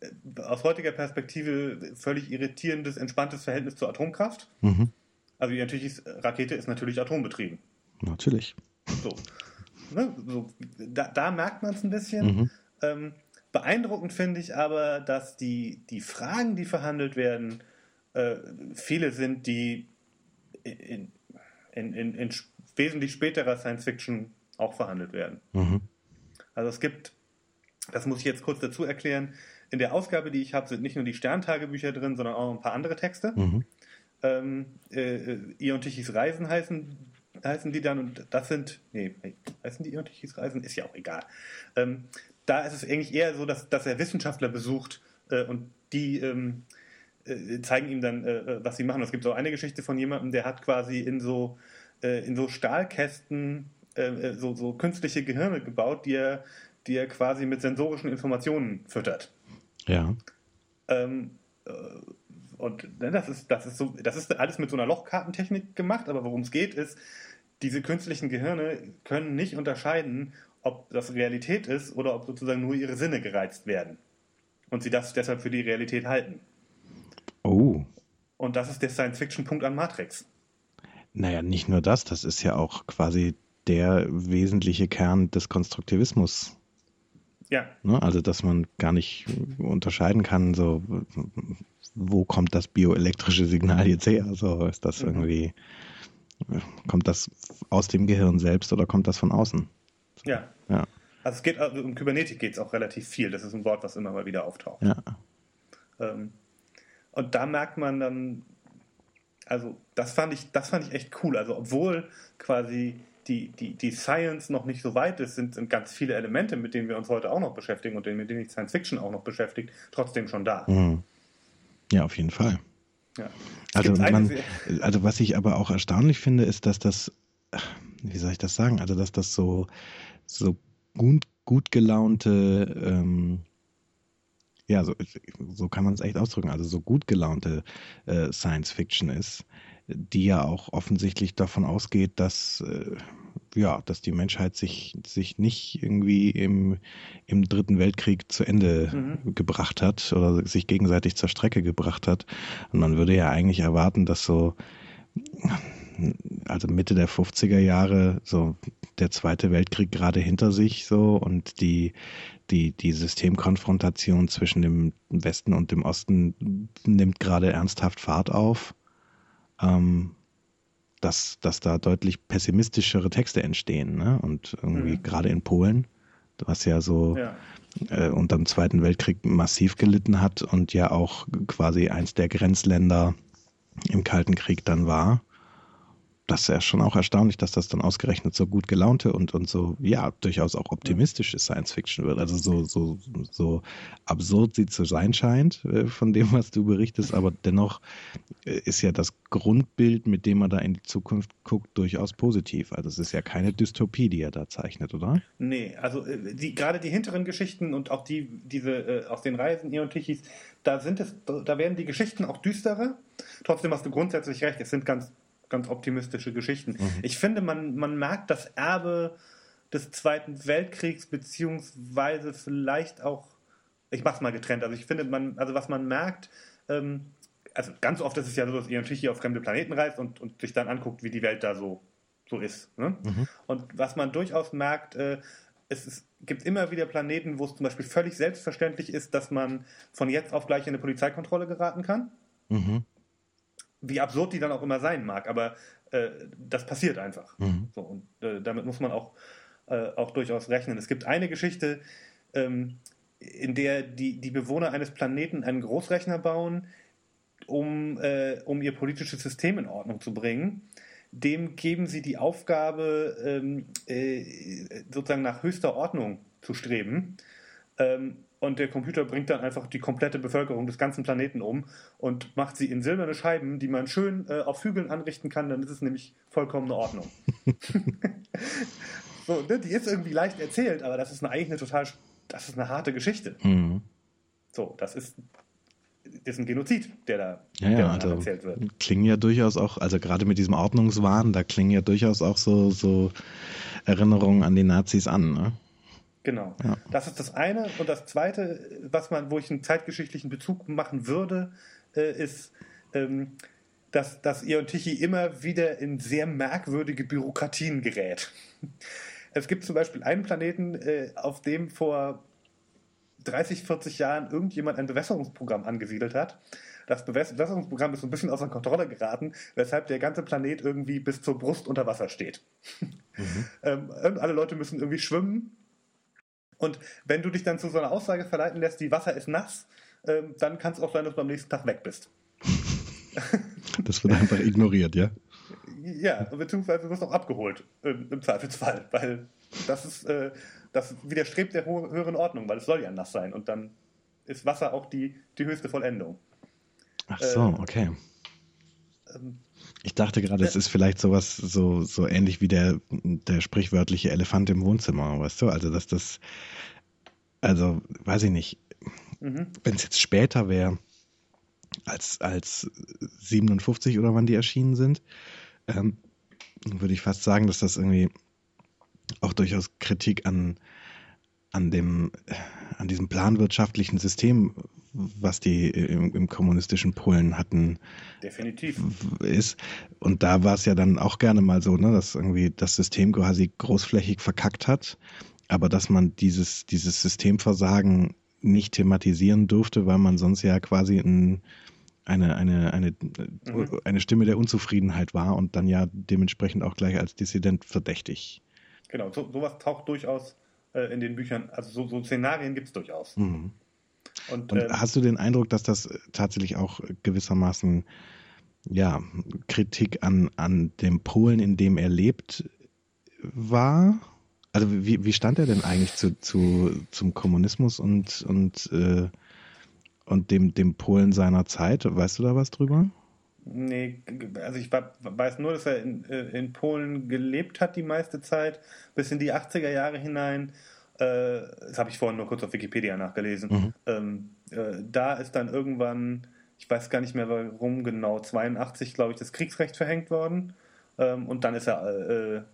äh, aus heutiger Perspektive völlig irritierendes, entspanntes Verhältnis zur Atomkraft. Mhm. Also die natürlich Rakete ist natürlich atombetrieben. Natürlich. So. Ne, so da, da, merkt man es ein bisschen. Mhm. Ähm, beeindruckend finde ich aber, dass die, die Fragen, die verhandelt werden, äh, viele sind, die in, in, in, in, wesentlich späterer Science Fiction auch verhandelt werden. Mhm. Also es gibt, das muss ich jetzt kurz dazu erklären, in der Ausgabe, die ich habe, sind nicht nur die Sterntagebücher drin, sondern auch ein paar andere Texte. Mhm. Ähm, äh, Ihr und Tichys Reisen heißen, heißen die dann und das sind, nee, heißen die Ihr und Tichys Reisen? Ist ja auch egal. Ähm, da ist es eigentlich eher so, dass, dass er Wissenschaftler besucht äh, und die ähm, äh, zeigen ihm dann, äh, äh, was sie machen. Es gibt so eine Geschichte von jemandem, der hat quasi in so, äh, in so Stahlkästen äh, so, so künstliche Gehirne gebaut, die er, die er quasi mit sensorischen Informationen füttert. Ja. Ähm, äh, und ne, das ist, das ist so, das ist alles mit so einer Lochkartentechnik gemacht, aber worum es geht, ist, diese künstlichen Gehirne können nicht unterscheiden, ob das Realität ist oder ob sozusagen nur ihre Sinne gereizt werden. Und sie das deshalb für die Realität halten. Oh. Und das ist der Science-Fiction-Punkt an Matrix. Naja, nicht nur das, das ist ja auch quasi der wesentliche Kern des Konstruktivismus. Ja. Ne? Also, dass man gar nicht unterscheiden kann, so, wo kommt das bioelektrische Signal jetzt her? So, ist das mhm. irgendwie, kommt das aus dem Gehirn selbst oder kommt das von außen? Ja. Ja. Also es geht also um Kybernetik geht es auch relativ viel. Das ist ein Wort, was immer mal wieder auftaucht. Ja. Ähm, und da merkt man dann, also das fand ich, das fand ich echt cool. Also obwohl quasi die, die, die Science noch nicht so weit ist, sind, sind ganz viele Elemente, mit denen wir uns heute auch noch beschäftigen und mit denen sich Science Fiction auch noch beschäftigt, trotzdem schon da. Mhm. Ja, auf jeden Fall. Ja. Also, man, also was ich aber auch erstaunlich finde, ist, dass das, wie soll ich das sagen, also dass das so, so gut, gut gelaunte, ähm, ja, so, so kann man es echt ausdrücken, also so gut gelaunte äh, Science Fiction ist, die ja auch offensichtlich davon ausgeht, dass äh, ja, dass die Menschheit sich, sich nicht irgendwie im, im Dritten Weltkrieg zu Ende mhm. gebracht hat oder sich gegenseitig zur Strecke gebracht hat. Und man würde ja eigentlich erwarten, dass so, also Mitte der 50er Jahre, so der Zweite Weltkrieg gerade hinter sich so und die, die, die Systemkonfrontation zwischen dem Westen und dem Osten nimmt gerade ernsthaft Fahrt auf. Ähm, dass, dass da deutlich pessimistischere Texte entstehen. Ne? Und irgendwie mhm. gerade in Polen, was ja so ja. Äh, unter dem Zweiten Weltkrieg massiv gelitten hat und ja auch quasi eins der Grenzländer im Kalten Krieg dann war, das ist ja schon auch erstaunlich, dass das dann ausgerechnet so gut gelaunte und, und so, ja, durchaus auch optimistische Science Fiction wird. Also so, so, so absurd sie zu sein scheint, äh, von dem, was du berichtest, aber dennoch äh, ist ja das Grundbild, mit dem man da in die Zukunft guckt, durchaus positiv. Also es ist ja keine Dystopie, die er da zeichnet, oder? Nee, also äh, die, gerade die hinteren Geschichten und auch die, diese aus den Reisen Eon Tichys, da sind es, da werden die Geschichten auch düsterer. Trotzdem hast du grundsätzlich recht, es sind ganz ganz optimistische Geschichten. Mhm. Ich finde, man, man merkt das Erbe des Zweiten Weltkriegs, beziehungsweise vielleicht auch, ich mach's mal getrennt, also ich finde, man, also was man merkt, ähm, also ganz oft ist es ja so, dass ihr natürlich hier auf fremde Planeten reist und, und sich dann anguckt, wie die Welt da so, so ist. Ne? Mhm. Und was man durchaus merkt, äh, es ist, gibt immer wieder Planeten, wo es zum Beispiel völlig selbstverständlich ist, dass man von jetzt auf gleich in eine Polizeikontrolle geraten kann. Mhm wie absurd die dann auch immer sein mag, aber äh, das passiert einfach. Mhm. So, und äh, damit muss man auch, äh, auch durchaus rechnen. Es gibt eine Geschichte, ähm, in der die, die Bewohner eines Planeten einen Großrechner bauen, um, äh, um ihr politisches System in Ordnung zu bringen. Dem geben sie die Aufgabe, ähm, äh, sozusagen nach höchster Ordnung zu streben. Ähm, und der Computer bringt dann einfach die komplette Bevölkerung des ganzen Planeten um und macht sie in silberne Scheiben, die man schön äh, auf Hügeln anrichten kann, dann ist es nämlich vollkommene Ordnung. so, ne, die ist irgendwie leicht erzählt, aber das ist eine, eigentlich eine total, das ist eine harte Geschichte. Mhm. So, das ist, ist ein Genozid, der da, ja, der ja, also erzählt wird. Klingen ja durchaus auch, also gerade mit diesem Ordnungswahn, da klingen ja durchaus auch so, so Erinnerungen an die Nazis an, ne? Genau. Ja. Das ist das eine. Und das zweite, was man, wo ich einen zeitgeschichtlichen Bezug machen würde, äh, ist, ähm, dass, dass Ion Tichy immer wieder in sehr merkwürdige Bürokratien gerät. Es gibt zum Beispiel einen Planeten, äh, auf dem vor 30, 40 Jahren irgendjemand ein Bewässerungsprogramm angesiedelt hat. Das Bewässerungsprogramm ist so ein bisschen außer Kontrolle geraten, weshalb der ganze Planet irgendwie bis zur Brust unter Wasser steht. Mhm. ähm, alle Leute müssen irgendwie schwimmen und wenn du dich dann zu so einer Aussage verleiten lässt, die Wasser ist nass, ähm, dann kann es auch sein, dass du am nächsten Tag weg bist. Das wird einfach ignoriert, ja? Ja, beziehungsweise du wirst auch abgeholt, im, im Zweifelsfall, weil das ist, äh, das widerstrebt der höheren Ordnung, weil es soll ja nass sein und dann ist Wasser auch die, die höchste Vollendung. Ach so, äh, okay. Ähm, ich dachte gerade, es ist vielleicht sowas, so, so ähnlich wie der, der sprichwörtliche Elefant im Wohnzimmer, weißt du? Also, dass das, also, weiß ich nicht, mhm. wenn es jetzt später wäre, als, als 57 oder wann die erschienen sind, ähm, würde ich fast sagen, dass das irgendwie auch durchaus Kritik an, an dem, an diesem planwirtschaftlichen System, was die im, im, kommunistischen Polen hatten, definitiv ist. Und da war es ja dann auch gerne mal so, ne, dass irgendwie das System quasi großflächig verkackt hat, aber dass man dieses, dieses Systemversagen nicht thematisieren durfte, weil man sonst ja quasi ein, eine, eine, eine, mhm. eine Stimme der Unzufriedenheit war und dann ja dementsprechend auch gleich als Dissident verdächtig. Genau, so, sowas taucht durchaus äh, in den Büchern, also so, so Szenarien gibt es durchaus. Mhm. Und, und ähm, hast du den Eindruck, dass das tatsächlich auch gewissermaßen ja, Kritik an, an dem Polen, in dem er lebt, war? Also wie, wie stand er denn eigentlich zu, zu, zum Kommunismus und, und, äh, und dem, dem Polen seiner Zeit? Weißt du da was drüber? Nee, also ich weiß nur, dass er in, äh, in Polen gelebt hat die meiste Zeit, bis in die 80er Jahre hinein. Äh, das habe ich vorhin nur kurz auf Wikipedia nachgelesen. Mhm. Ähm, äh, da ist dann irgendwann, ich weiß gar nicht mehr warum genau, 82, glaube ich, das Kriegsrecht verhängt worden. Ähm, und dann ist er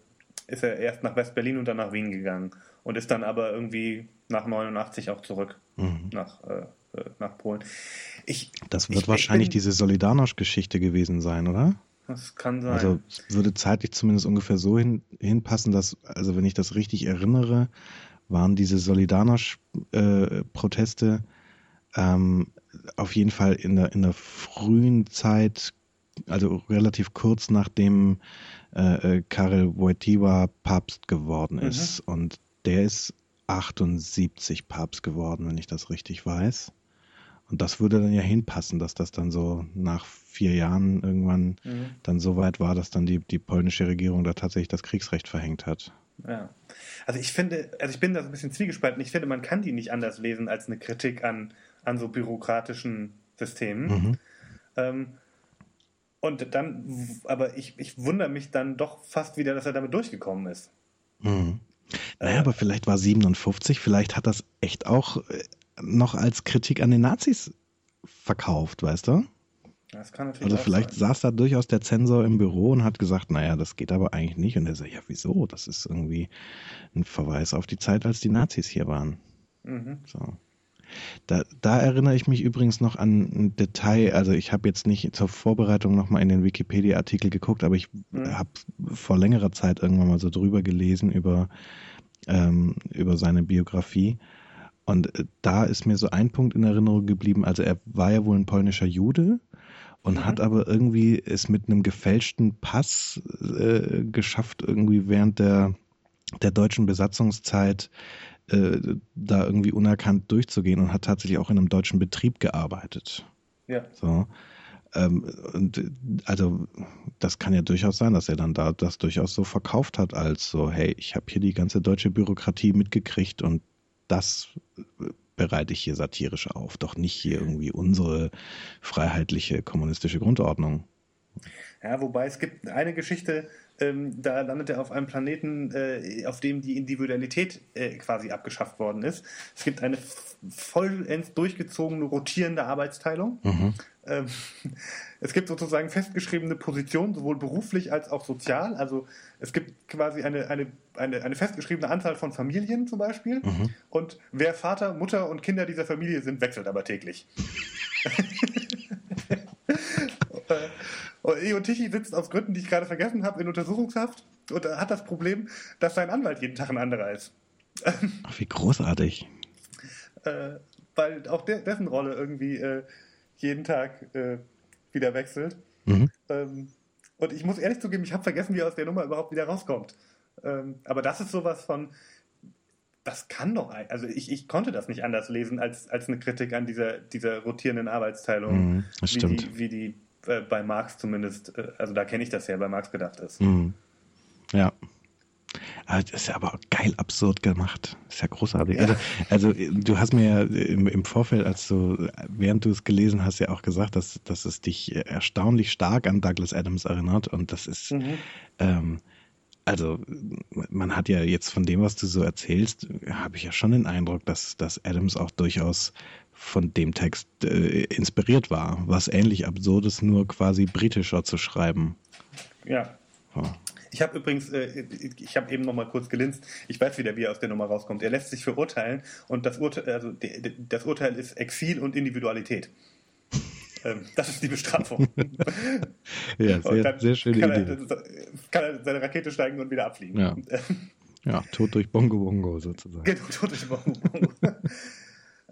ist er erst nach West-Berlin und dann nach Wien gegangen und ist dann aber irgendwie nach 89 auch zurück mhm. nach, äh, äh, nach Polen. Ich, das wird ich, wahrscheinlich ich bin, diese Solidarność-Geschichte gewesen sein, oder? Das kann sein. Also es würde zeitlich zumindest ungefähr so hin, hinpassen, dass, also wenn ich das richtig erinnere, waren diese Solidarność-Proteste äh, ähm, auf jeden Fall in der, in der frühen Zeit, also relativ kurz nachdem äh, äh, Karel Wojtyła Papst geworden mhm. ist. Mhm. Und der ist 78 Papst geworden, wenn ich das richtig weiß. Und das würde dann ja hinpassen, dass das dann so nach vier Jahren irgendwann mhm. dann so weit war, dass dann die, die polnische Regierung da tatsächlich das Kriegsrecht verhängt hat. Ja. Also ich finde, also ich bin da so ein bisschen zwiegespalten. Ich finde, man kann die nicht anders lesen als eine Kritik an, an so bürokratischen Systemen. Mhm. Ähm, und dann, aber ich, ich wundere mich dann doch fast wieder, dass er damit durchgekommen ist. Hm. Naja, äh, aber vielleicht war 57, vielleicht hat das echt auch äh, noch als Kritik an den Nazis verkauft, weißt du? Also vielleicht sein. saß da durchaus der Zensor im Büro und hat gesagt, naja, das geht aber eigentlich nicht. Und er sagt, ja, wieso? Das ist irgendwie ein Verweis auf die Zeit, als die Nazis hier waren. Mhm. So. Da, da erinnere ich mich übrigens noch an ein Detail. Also ich habe jetzt nicht zur Vorbereitung nochmal in den Wikipedia-Artikel geguckt, aber ich mhm. habe vor längerer Zeit irgendwann mal so drüber gelesen über, ähm, über seine Biografie. Und äh, da ist mir so ein Punkt in Erinnerung geblieben. Also er war ja wohl ein polnischer Jude und mhm. hat aber irgendwie es mit einem gefälschten Pass äh, geschafft, irgendwie während der, der deutschen Besatzungszeit äh, da irgendwie unerkannt durchzugehen und hat tatsächlich auch in einem deutschen Betrieb gearbeitet. Ja. So. Ähm, und also das kann ja durchaus sein, dass er dann da das durchaus so verkauft hat, als so, hey, ich habe hier die ganze deutsche Bürokratie mitgekriegt und das bereite ich hier satirisch auf, doch nicht hier irgendwie unsere freiheitliche kommunistische Grundordnung. Ja, wobei es gibt eine Geschichte, ähm, da landet er auf einem Planeten, äh, auf dem die Individualität äh, quasi abgeschafft worden ist. Es gibt eine vollends durchgezogene, rotierende Arbeitsteilung. Mhm. Ähm, es gibt sozusagen festgeschriebene Positionen, sowohl beruflich als auch sozial. Also es gibt quasi eine, eine, eine, eine festgeschriebene Anzahl von Familien zum Beispiel. Mhm. Und wer Vater, Mutter und Kinder dieser Familie sind, wechselt aber täglich. Äh, und Eo Tichy sitzt aus Gründen, die ich gerade vergessen habe, in Untersuchungshaft und hat das Problem, dass sein Anwalt jeden Tag ein anderer ist. Ach, wie großartig. äh, weil auch de dessen Rolle irgendwie äh, jeden Tag äh, wieder wechselt. Mhm. Ähm, und ich muss ehrlich zugeben, ich habe vergessen, wie er aus der Nummer überhaupt wieder rauskommt. Ähm, aber das ist sowas von, das kann doch, also ich, ich konnte das nicht anders lesen als, als eine Kritik an dieser, dieser rotierenden Arbeitsteilung, mhm, das wie, stimmt. Die, wie die äh, bei Marx zumindest, äh, also da kenne ich das ja, bei Marx gedacht ist. Mhm. Ja. Aber das ist ja aber geil absurd gemacht. Das ist ja großartig. Ja. Also, also du hast mir ja im, im Vorfeld, als du, während du es gelesen hast, ja auch gesagt, dass, dass es dich erstaunlich stark an Douglas Adams erinnert. Und das ist, mhm. ähm, also man hat ja jetzt von dem, was du so erzählst, habe ich ja schon den Eindruck, dass, dass Adams auch durchaus von dem Text äh, inspiriert war. Was ähnlich absurdes, nur quasi britischer zu schreiben. Ja. Oh. Ich habe übrigens, äh, ich habe eben noch mal kurz gelinst. Ich weiß wieder, wie er aus der Nummer rauskommt. Er lässt sich verurteilen und das Urteil, also das Urteil ist Exil und Individualität. Ähm, das ist die Bestrafung. ja, sehr, sehr schöne kann Idee. Er, kann er seine Rakete steigen und wieder abfliegen. Ja, ja tot durch Bongo Bongo sozusagen. Genau, tot durch Bongo Bongo.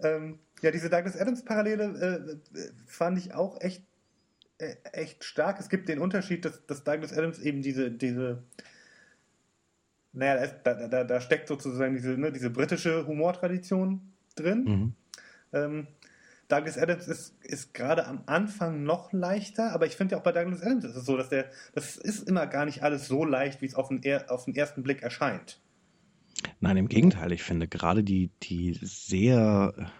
ähm, ja, diese Douglas Adams-Parallele äh, fand ich auch echt, äh, echt stark. Es gibt den Unterschied, dass, dass Douglas Adams eben diese, diese naja, da, da, da steckt sozusagen diese, ne, diese britische Humortradition drin. Mhm. Ähm, Douglas Adams ist, ist gerade am Anfang noch leichter, aber ich finde ja auch bei Douglas Adams ist es so, dass der, das ist immer gar nicht alles so leicht, wie es auf den, auf den ersten Blick erscheint. Nein, im Gegenteil, ich finde gerade die, die sehr,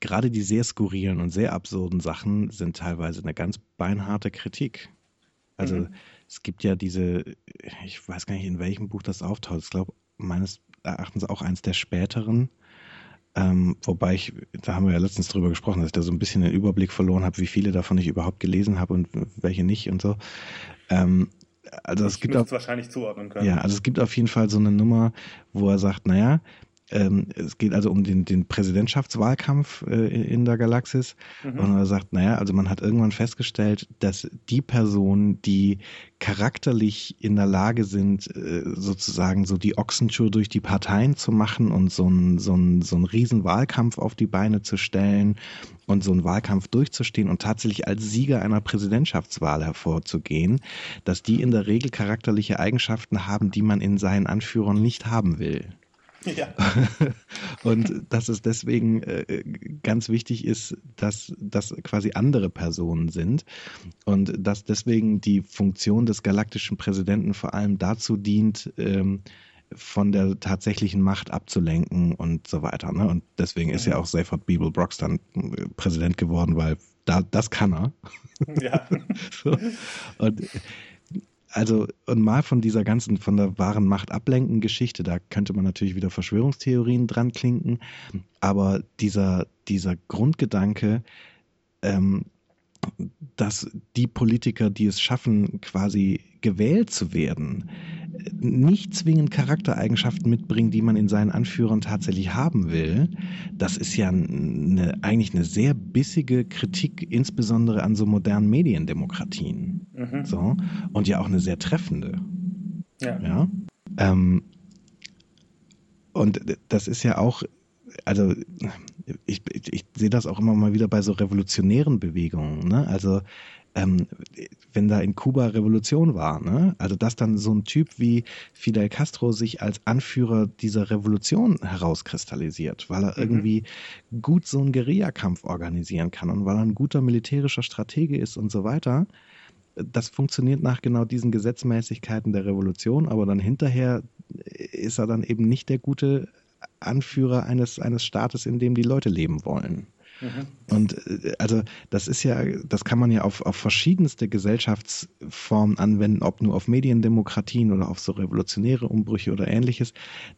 gerade die sehr skurrilen und sehr absurden Sachen sind teilweise eine ganz beinharte Kritik. Also mhm. es gibt ja diese, ich weiß gar nicht, in welchem Buch das auftaucht. Ich glaube, meines Erachtens auch eins der späteren, ähm, wobei ich, da haben wir ja letztens drüber gesprochen, dass ich da so ein bisschen den Überblick verloren habe, wie viele davon ich überhaupt gelesen habe und welche nicht und so. Ähm, also ich es gibt auch, wahrscheinlich zuordnen können. Ja, also es gibt auf jeden Fall so eine Nummer, wo er sagt, naja, ähm, es geht also um den, den Präsidentschaftswahlkampf äh, in der Galaxis. Mhm. Und er sagt, naja, also man hat irgendwann festgestellt, dass die Personen, die charakterlich in der Lage sind, äh, sozusagen so die Ochsenschuhe durch die Parteien zu machen und so einen so einen, so einen riesen Wahlkampf auf die Beine zu stellen und so einen Wahlkampf durchzustehen und tatsächlich als Sieger einer Präsidentschaftswahl hervorzugehen, dass die in der Regel charakterliche Eigenschaften haben, die man in seinen Anführern nicht haben will. Ja. und dass es deswegen äh, ganz wichtig ist, dass das quasi andere Personen sind und dass deswegen die Funktion des galaktischen Präsidenten vor allem dazu dient, ähm, von der tatsächlichen Macht abzulenken und so weiter. Ne? Und deswegen ist ja auch Seyfried Beeble Brocks dann äh, Präsident geworden, weil da, das kann er. Ja. so. Und also und mal von dieser ganzen, von der wahren Macht ablenken Geschichte, da könnte man natürlich wieder Verschwörungstheorien dran klinken, aber dieser, dieser Grundgedanke, ähm, dass die Politiker, die es schaffen, quasi gewählt zu werden, nicht zwingend Charaktereigenschaften mitbringen, die man in seinen Anführern tatsächlich haben will. Das ist ja eine, eigentlich eine sehr bissige Kritik, insbesondere an so modernen Mediendemokratien. Mhm. So. Und ja auch eine sehr treffende. Ja. ja? Ähm, und das ist ja auch, also ich, ich, ich sehe das auch immer mal wieder bei so revolutionären Bewegungen. Ne? Also ähm, wenn da in Kuba Revolution war, ne? also dass dann so ein Typ wie Fidel Castro sich als Anführer dieser Revolution herauskristallisiert, weil er mhm. irgendwie gut so einen Guerillakampf organisieren kann und weil er ein guter militärischer Stratege ist und so weiter. Das funktioniert nach genau diesen Gesetzmäßigkeiten der Revolution, aber dann hinterher ist er dann eben nicht der gute Anführer eines, eines Staates, in dem die Leute leben wollen. Mhm. Und äh, also das ist ja, das kann man ja auf, auf verschiedenste Gesellschaftsformen anwenden, ob nur auf Mediendemokratien oder auf so revolutionäre Umbrüche oder ähnliches,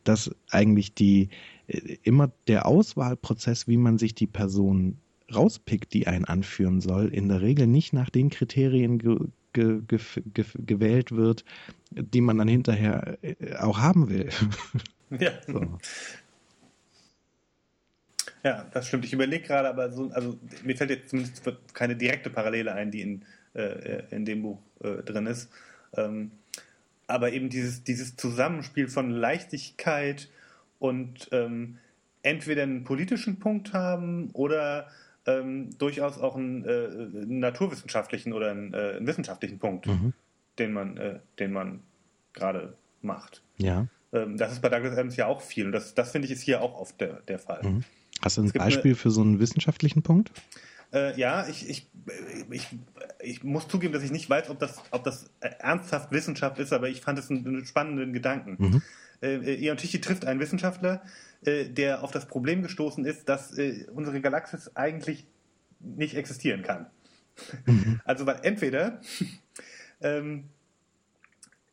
dass eigentlich die äh, immer der Auswahlprozess, wie man sich die Person rauspickt, die einen anführen soll, in der Regel nicht nach den Kriterien ge, ge, ge, gewählt wird, die man dann hinterher äh, auch haben will. Ja. So. Ja, das stimmt. Ich überlege gerade, aber so, also mir fällt jetzt zumindest keine direkte Parallele ein, die in, äh, in dem Buch äh, drin ist. Ähm, aber eben dieses, dieses Zusammenspiel von Leichtigkeit und ähm, entweder einen politischen Punkt haben oder ähm, durchaus auch einen, äh, einen, naturwissenschaftlichen oder einen, äh, einen wissenschaftlichen Punkt, mhm. den man, äh, den man gerade macht. Ja. Ähm, das ist bei Douglas Adams ja auch viel und das, das finde ich ist hier auch oft der, der Fall. Mhm. Hast du ein Beispiel eine, für so einen wissenschaftlichen Punkt? Äh, ja, ich, ich, ich ich muss zugeben, dass ich nicht weiß, ob das, ob das ernsthaft Wissenschaft ist, aber ich fand es einen, einen spannenden Gedanken. Mhm. Äh, Ion Tichy trifft einen Wissenschaftler, äh, der auf das Problem gestoßen ist, dass äh, unsere Galaxis eigentlich nicht existieren kann. Mhm. Also, weil entweder, ähm,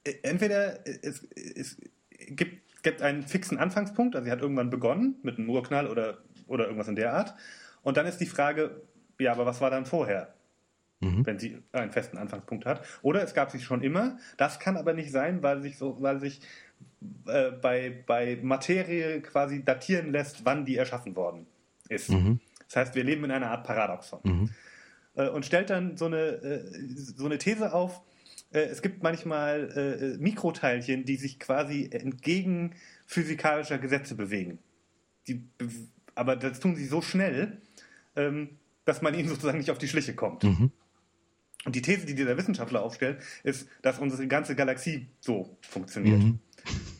äh, entweder es, es gibt, gibt einen fixen Anfangspunkt, also sie hat irgendwann begonnen mit einem Urknall oder, oder irgendwas in der Art, und dann ist die Frage, ja, aber was war dann vorher? Mhm. wenn sie einen festen Anfangspunkt hat. Oder es gab sie schon immer. Das kann aber nicht sein, weil sich so, weil sich äh, bei, bei Materie quasi datieren lässt, wann die erschaffen worden ist. Mhm. Das heißt, wir leben in einer Art Paradoxon. Mhm. Äh, und stellt dann so eine, äh, so eine These auf, äh, es gibt manchmal äh, Mikroteilchen, die sich quasi entgegen physikalischer Gesetze bewegen. Die, aber das tun sie so schnell, ähm, dass man ihnen sozusagen nicht auf die Schliche kommt. Mhm. Und die These, die dieser Wissenschaftler aufstellt, ist, dass unsere ganze Galaxie so funktioniert. Mhm.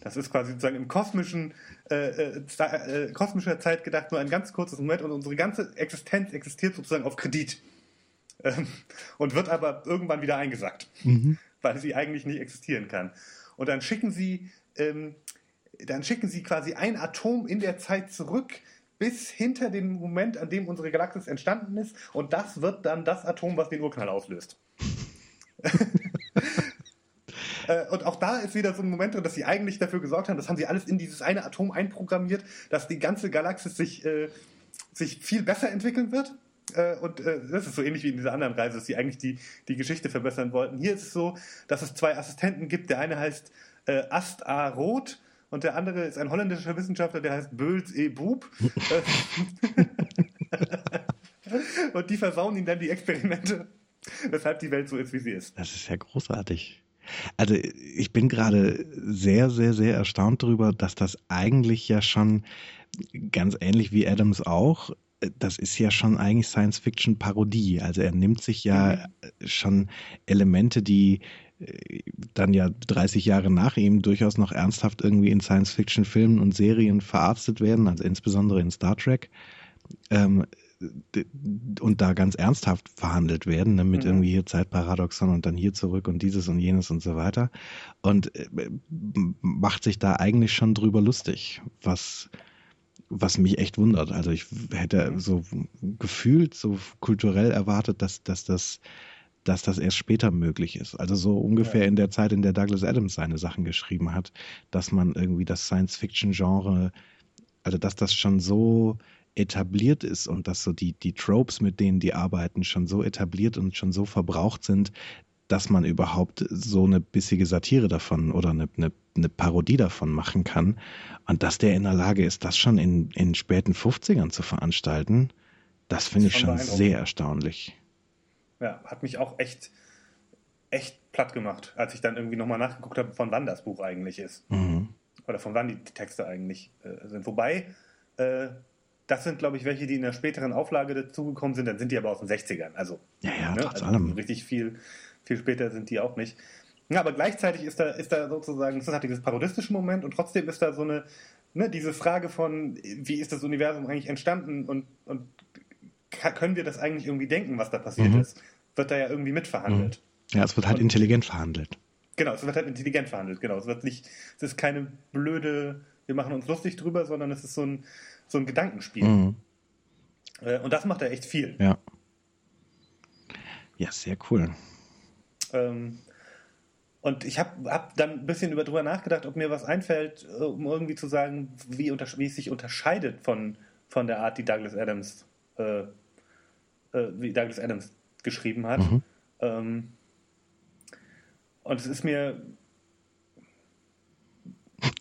Das ist quasi sozusagen im kosmischen, äh, äh, äh, kosmischer Zeit gedacht nur ein ganz kurzes Moment und unsere ganze Existenz existiert sozusagen auf Kredit. Ähm, und wird aber irgendwann wieder eingesackt, mhm. weil sie eigentlich nicht existieren kann. Und dann schicken sie, ähm, dann schicken sie quasi ein Atom in der Zeit zurück, bis hinter den Moment, an dem unsere Galaxis entstanden ist. Und das wird dann das Atom, was den Urknall auslöst. Äh, und auch da ist wieder so ein Moment drin, dass sie eigentlich dafür gesorgt haben, das haben sie alles in dieses eine Atom einprogrammiert, dass die ganze Galaxis sich, äh, sich viel besser entwickeln wird. Äh, und äh, das ist so ähnlich wie in dieser anderen Reise, dass sie eigentlich die, die Geschichte verbessern wollten. Hier ist es so, dass es zwei Assistenten gibt. Der eine heißt äh, Ast A. Roth und der andere ist ein holländischer Wissenschaftler, der heißt Böls E. Bub. und die versauen ihm dann die Experimente, weshalb die Welt so ist, wie sie ist. Das ist ja großartig. Also ich bin gerade sehr, sehr, sehr erstaunt darüber, dass das eigentlich ja schon ganz ähnlich wie Adams auch, das ist ja schon eigentlich Science-Fiction-Parodie. Also er nimmt sich ja mhm. schon Elemente, die dann ja 30 Jahre nach ihm durchaus noch ernsthaft irgendwie in Science-Fiction-Filmen und Serien verarztet werden, also insbesondere in Star Trek. Ähm, und da ganz ernsthaft verhandelt werden, ne, mit mhm. irgendwie hier Zeitparadoxon und dann hier zurück und dieses und jenes und so weiter. Und äh, macht sich da eigentlich schon drüber lustig, was, was mich echt wundert. Also ich hätte mhm. so gefühlt, so kulturell erwartet, dass, dass das dass das erst später möglich ist. Also so ungefähr ja. in der Zeit, in der Douglas Adams seine Sachen geschrieben hat, dass man irgendwie das Science-Fiction-Genre, also dass das schon so etabliert ist und dass so die, die Tropes, mit denen die arbeiten, schon so etabliert und schon so verbraucht sind, dass man überhaupt so eine bissige Satire davon oder eine, eine, eine Parodie davon machen kann. Und dass der in der Lage ist, das schon in, in späten 50ern zu veranstalten, das finde ich schon sehr erstaunlich. Ja, hat mich auch echt, echt platt gemacht, als ich dann irgendwie nochmal nachgeguckt habe, von wann das Buch eigentlich ist. Mhm. Oder von wann die Texte eigentlich äh, sind. Wobei, äh, das sind, glaube ich, welche, die in der späteren Auflage dazugekommen sind, dann sind die aber aus den 60ern. Also, ja, ja, ne? trotz also allem. richtig viel, viel später sind die auch nicht. Ja, aber gleichzeitig ist da, ist da sozusagen, das hat dieses parodistische Moment und trotzdem ist da so eine, ne, diese Frage von, wie ist das Universum eigentlich entstanden und, und können wir das eigentlich irgendwie denken, was da passiert mhm. ist? Wird da ja irgendwie mitverhandelt. Mhm. Ja, es wird halt und, intelligent verhandelt. Genau, es wird halt intelligent verhandelt, genau. Es wird nicht, es ist keine blöde, wir machen uns lustig drüber, sondern es ist so ein, so ein Gedankenspiel. Mhm. Äh, und das macht er echt viel. Ja. Ja, sehr cool. Ähm, und ich habe hab dann ein bisschen über drüber nachgedacht, ob mir was einfällt, äh, um irgendwie zu sagen, wie, wie es sich unterscheidet von, von der Art, die Douglas Adams äh, äh, wie Douglas Adams geschrieben hat. Mhm. Ähm, und es ist mir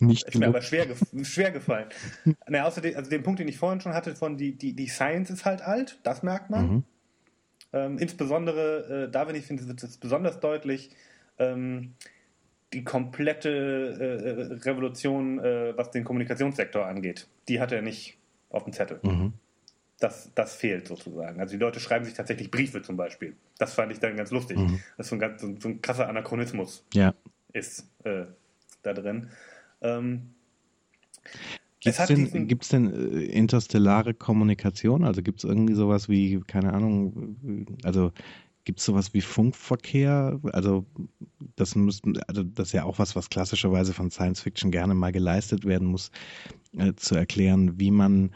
nicht ist mir aber schwer, schwer gefallen. naja, außer den, also den Punkt, den ich vorhin schon hatte, von die, die, die Science ist halt alt, das merkt man. Mhm. Ähm, insbesondere, äh, da wenn ich finde, wird es besonders deutlich, ähm, die komplette äh, Revolution, äh, was den Kommunikationssektor angeht, die hat er nicht auf dem Zettel. Mhm das, das fehlt sozusagen. Also die Leute schreiben sich tatsächlich Briefe zum Beispiel. Das fand ich dann ganz lustig. Mhm. Das ist so ein, ganz, so ein krasser Anachronismus ja. ist äh, da drin. Ähm, Gibt es denn, gibt's denn äh, interstellare Kommunikation? Also gibt es irgendwie sowas wie, keine Ahnung, also Gibt es sowas wie Funkverkehr? Also das müssten, also das ist ja auch was, was klassischerweise von Science Fiction gerne mal geleistet werden muss, äh, zu erklären, wie man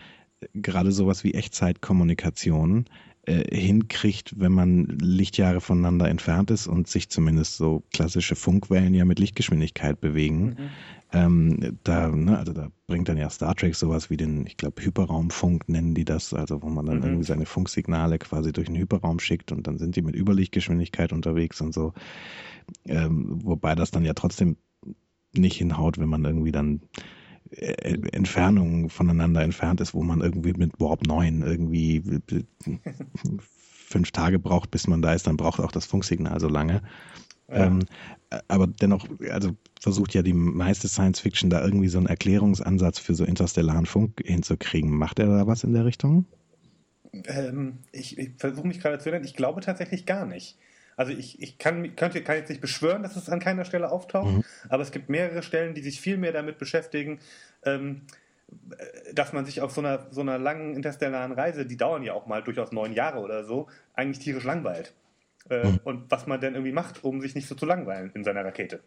gerade sowas wie Echtzeitkommunikation äh, hinkriegt, wenn man Lichtjahre voneinander entfernt ist und sich zumindest so klassische Funkwellen ja mit Lichtgeschwindigkeit bewegen. Mhm. Ähm, da, ne, also da bringt dann ja Star Trek sowas wie den, ich glaube, Hyperraumfunk nennen die das, also wo man dann mhm. irgendwie seine Funksignale quasi durch den Hyperraum schickt und dann sind die mit Überlichtgeschwindigkeit unterwegs und so. Ähm, wobei das dann ja trotzdem nicht hinhaut, wenn man irgendwie dann Entfernungen voneinander entfernt ist, wo man irgendwie mit Warp 9 irgendwie fünf Tage braucht, bis man da ist, dann braucht auch das Funksignal so lange. Ja. Ähm, aber dennoch, also versucht ja die meiste Science Fiction da irgendwie so einen Erklärungsansatz für so interstellaren Funk hinzukriegen. Macht er da was in der Richtung? Ähm, ich, ich versuche mich gerade zu erinnern, ich glaube tatsächlich gar nicht. Also ich, ich kann, könnte, kann jetzt nicht beschwören, dass es an keiner Stelle auftaucht, mhm. aber es gibt mehrere Stellen, die sich viel mehr damit beschäftigen, ähm, dass man sich auf so einer, so einer langen interstellaren Reise, die dauern ja auch mal durchaus neun Jahre oder so, eigentlich tierisch langweilt. Äh, mhm. Und was man denn irgendwie macht, um sich nicht so zu langweilen in seiner Rakete.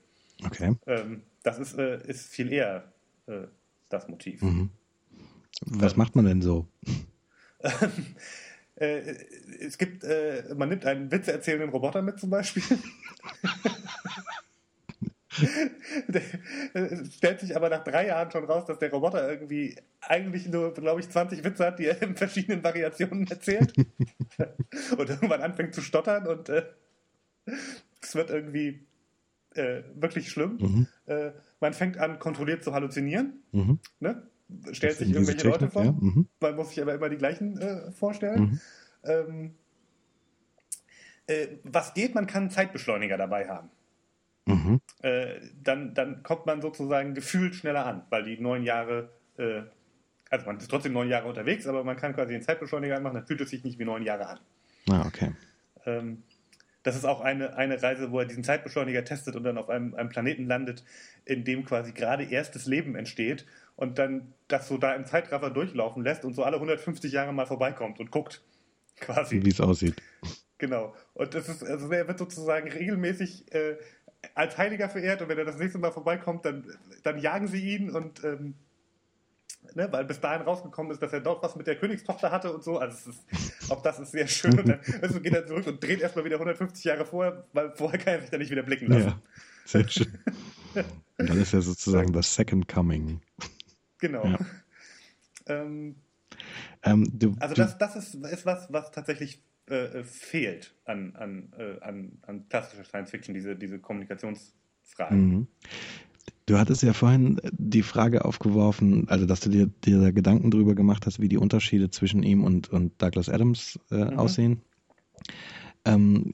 Okay. Ähm, das ist, äh, ist viel eher äh, das Motiv. Mhm. Was ähm, macht man denn so? Äh, es gibt, äh, man nimmt einen witzeerzählenden Roboter mit zum Beispiel. es stellt sich aber nach drei Jahren schon raus, dass der Roboter irgendwie eigentlich nur, glaube ich, 20 Witze hat, die er in verschiedenen Variationen erzählt. und irgendwann anfängt zu stottern und äh, es wird irgendwie äh, wirklich schlimm. Mhm. Äh, man fängt an, kontrolliert zu halluzinieren. Mhm. Ne? Stellt sich irgendwelche Leute vor. Ja. Mhm. Man muss sich aber immer die gleichen äh, vorstellen. Mhm. Ähm, äh, was geht, man kann einen Zeitbeschleuniger dabei haben. Mhm. Äh, dann, dann kommt man sozusagen gefühlt schneller an, weil die neun Jahre, äh, also man ist trotzdem neun Jahre unterwegs, aber man kann quasi den Zeitbeschleuniger anmachen, dann fühlt es sich nicht wie neun Jahre an. Ah, okay. Ähm, das ist auch eine, eine Reise, wo er diesen Zeitbeschleuniger testet und dann auf einem, einem Planeten landet, in dem quasi gerade erstes Leben entsteht und dann das so da im Zeitraffer durchlaufen lässt und so alle 150 Jahre mal vorbeikommt und guckt, quasi. Wie es aussieht. Genau. Und das ist, also er wird sozusagen regelmäßig äh, als Heiliger verehrt und wenn er das nächste Mal vorbeikommt, dann, dann jagen sie ihn und ähm, ne, weil bis dahin rausgekommen ist, dass er dort was mit der Königstochter hatte und so. Also ist, auch das ist sehr schön. Und dann also geht er zurück und dreht erstmal wieder 150 Jahre vorher, weil vorher kann er sich dann nicht wieder blicken lassen. Ja, sehr schön. Und dann ist er sozusagen das Second Coming. Genau. Ja. Ähm, ähm, du, also das, das ist, ist was, was tatsächlich äh, äh, fehlt an, an, äh, an, an klassischer Science Fiction, diese, diese Kommunikationsfragen. Mhm. Du hattest ja vorhin die Frage aufgeworfen, also dass du dir, dir da Gedanken drüber gemacht hast, wie die Unterschiede zwischen ihm und, und Douglas Adams äh, mhm. aussehen. Ähm,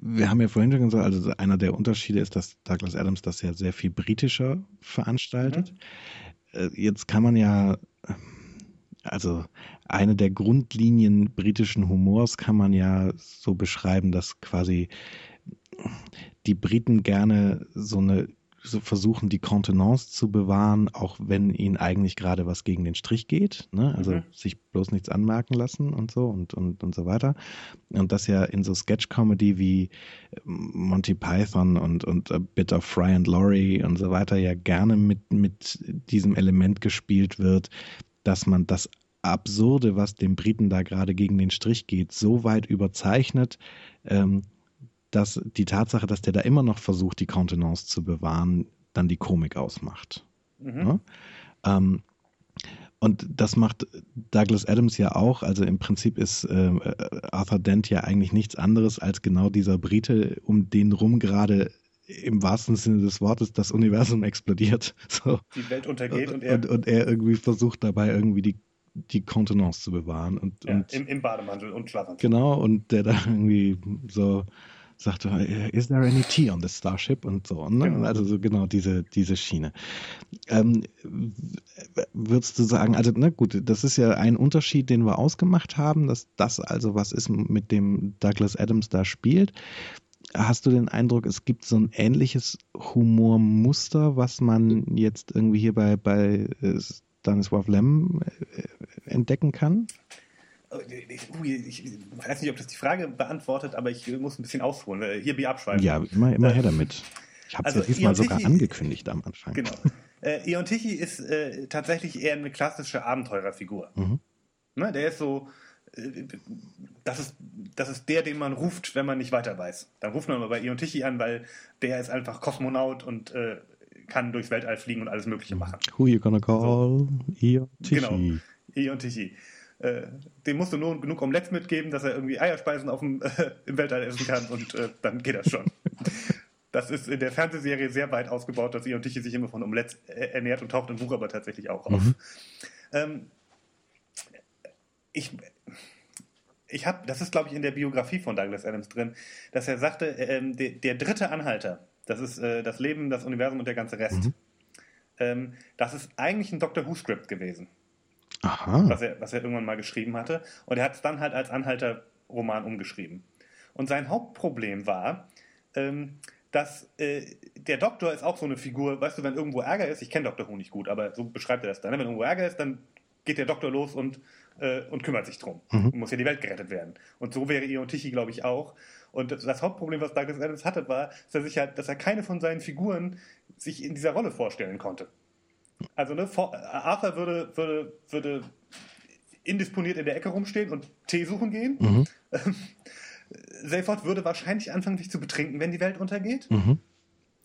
wir haben ja vorhin schon gesagt, also einer der Unterschiede ist, dass Douglas Adams das ja sehr viel britischer veranstaltet. Mhm. Äh, jetzt kann man ja, also eine der Grundlinien britischen Humors kann man ja so beschreiben, dass quasi die Briten gerne so eine versuchen, die Kontenance zu bewahren, auch wenn ihnen eigentlich gerade was gegen den Strich geht. Ne? Also mhm. sich bloß nichts anmerken lassen und so und, und, und so weiter. Und das ja in so Sketch-Comedy wie Monty Python und, und A Bit of Fry and Laurie und so weiter ja gerne mit, mit diesem Element gespielt wird, dass man das Absurde, was dem Briten da gerade gegen den Strich geht, so weit überzeichnet, ähm, dass die Tatsache, dass der da immer noch versucht, die Kontenance zu bewahren, dann die Komik ausmacht. Mhm. Ja? Ähm, und das macht Douglas Adams ja auch. Also im Prinzip ist äh, Arthur Dent ja eigentlich nichts anderes als genau dieser Brite, um den rum gerade im wahrsten Sinne des Wortes das Universum explodiert. So. Die Welt untergeht und, und, er, und, und er irgendwie versucht dabei irgendwie die die Kontenance zu bewahren. Und, ja, und im, im, Bademantel und Schlafanzug. Genau, und der da irgendwie so sagte, is there any tea on the Starship und so. Ne? Genau. Also so genau diese, diese Schiene. Ähm, würdest du sagen, also na gut, das ist ja ein Unterschied, den wir ausgemacht haben, dass das also was ist, mit dem Douglas Adams da spielt. Hast du den Eindruck, es gibt so ein ähnliches Humormuster, was man jetzt irgendwie hier bei, bei äh, Stanislaw Lem äh, entdecken kann? Ich, ich, weiß nicht, ob das die Frage beantwortet, aber ich muss ein bisschen ausholen. Hier, wie abschweifen. Ja, immer, immer her damit. Ich habe es also, ja diesmal sogar angekündigt am Anfang. Genau. Äh, Ion Tichy ist äh, tatsächlich eher eine klassische Abenteurerfigur. Mhm. Ne, der ist so, äh, das ist, das ist der, den man ruft, wenn man nicht weiter weiß. Dann ruft man mal bei Ion Tichy an, weil der ist einfach Kosmonaut und äh, kann durchs Weltall fliegen und alles Mögliche machen. Who you gonna call? So. Ion Tichy. Genau, Ion Tichy. Äh, dem musst du nur genug Omelets mitgeben, dass er irgendwie Eierspeisen auf dem, äh, im Weltall essen kann und äh, dann geht das schon. das ist in der Fernsehserie sehr weit ausgebaut, dass Ion Tichy sich immer von Omelets äh, ernährt und taucht im Buch aber tatsächlich auch auf. Mhm. Ähm, ich, ich habe, das ist glaube ich in der Biografie von Douglas Adams drin, dass er sagte, ähm, der, der, dritte Anhalter, das ist äh, das Leben, das Universum und der ganze Rest, mhm. ähm, das ist eigentlich ein Doctor Who-Skript gewesen. Aha. Was er, was er irgendwann mal geschrieben hatte. Und er hat es dann halt als Anhalter-Roman umgeschrieben. Und sein Hauptproblem war, ähm, dass äh, der Doktor ist auch so eine Figur, weißt du, wenn irgendwo Ärger ist, ich kenne Dr. Who nicht gut, aber so beschreibt er das dann, ne? wenn irgendwo Ärger ist, dann geht der Doktor los und, äh, und kümmert sich drum. Mhm. Muss ja die Welt gerettet werden. Und so wäre Ion Tichy, glaube ich, auch. Und das, das Hauptproblem, was Douglas Adams hatte, war, dass er, sich halt, dass er keine von seinen Figuren sich in dieser Rolle vorstellen konnte. Also ne, Arthur würde, würde, würde indisponiert in der Ecke rumstehen und Tee suchen gehen. Mhm. Seyford würde wahrscheinlich anfangen, sich zu betrinken, wenn die Welt untergeht. Mhm.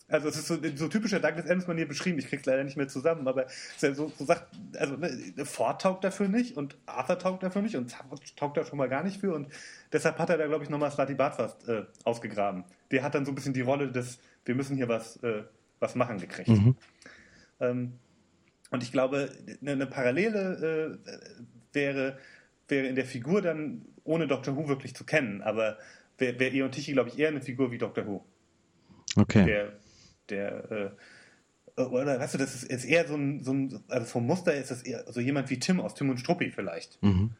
Also es ist so, so typischer Douglas Adams Manier beschrieben. Ich krieg's leider nicht mehr zusammen, aber so, so sagt, also ne, Ford taugt dafür nicht und Arthur taugt dafür nicht und taugt da schon mal gar nicht für und deshalb hat er da glaube ich nochmal Slati Bartfast äh, ausgegraben. Der hat dann so ein bisschen die Rolle des, wir müssen hier was, äh, was machen gekriegt. Mhm. Ähm, und ich glaube, eine Parallele äh, wäre, wäre in der Figur dann ohne Dr. Who wirklich zu kennen, aber wäre wär Eon Tichy, glaube ich, eher eine Figur wie Dr. Who. Okay. Der, der äh, oder weißt du, das ist, ist eher so ein, so ein, also vom Muster ist das eher so jemand wie Tim aus Tim und Struppi vielleicht. Mhm.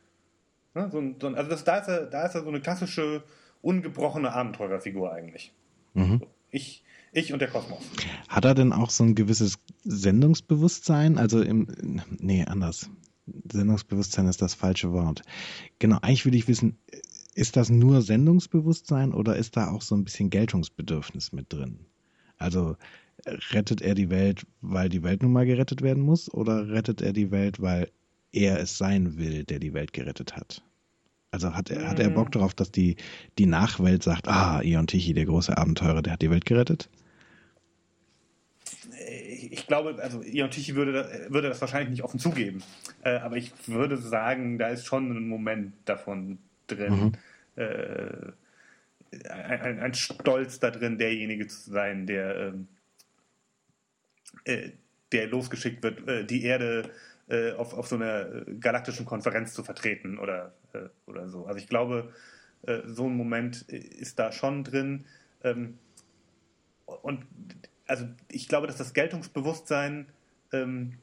Ne, so ein, so ein, also das, da, ist er, da ist er so eine klassische, ungebrochene Abenteurerfigur eigentlich. Mhm. Ich, ich und der Kosmos. Hat er denn auch so ein gewisses Sendungsbewusstsein? Also im, nee, anders. Sendungsbewusstsein ist das falsche Wort. Genau, eigentlich würde ich wissen, ist das nur Sendungsbewusstsein oder ist da auch so ein bisschen Geltungsbedürfnis mit drin? Also rettet er die Welt, weil die Welt nun mal gerettet werden muss oder rettet er die Welt, weil er es sein will, der die Welt gerettet hat? Also hat er, hat er Bock mm. darauf, dass die, die Nachwelt sagt, ah, Ion Tichy, der große Abenteurer, der hat die Welt gerettet? Ich glaube, also Ion Tichy würde, würde das wahrscheinlich nicht offen zugeben. Äh, aber ich würde sagen, da ist schon ein Moment davon drin. Mhm. Äh, ein, ein, Stolz da drin, derjenige zu sein, der, ähm, äh, der losgeschickt wird, äh, die Erde äh, auf, auf so einer galaktischen Konferenz zu vertreten oder, äh, oder so. Also ich glaube, so ein Moment ist da schon drin. Ähm, und also ich glaube, dass das Geltungsbewusstsein, ähm,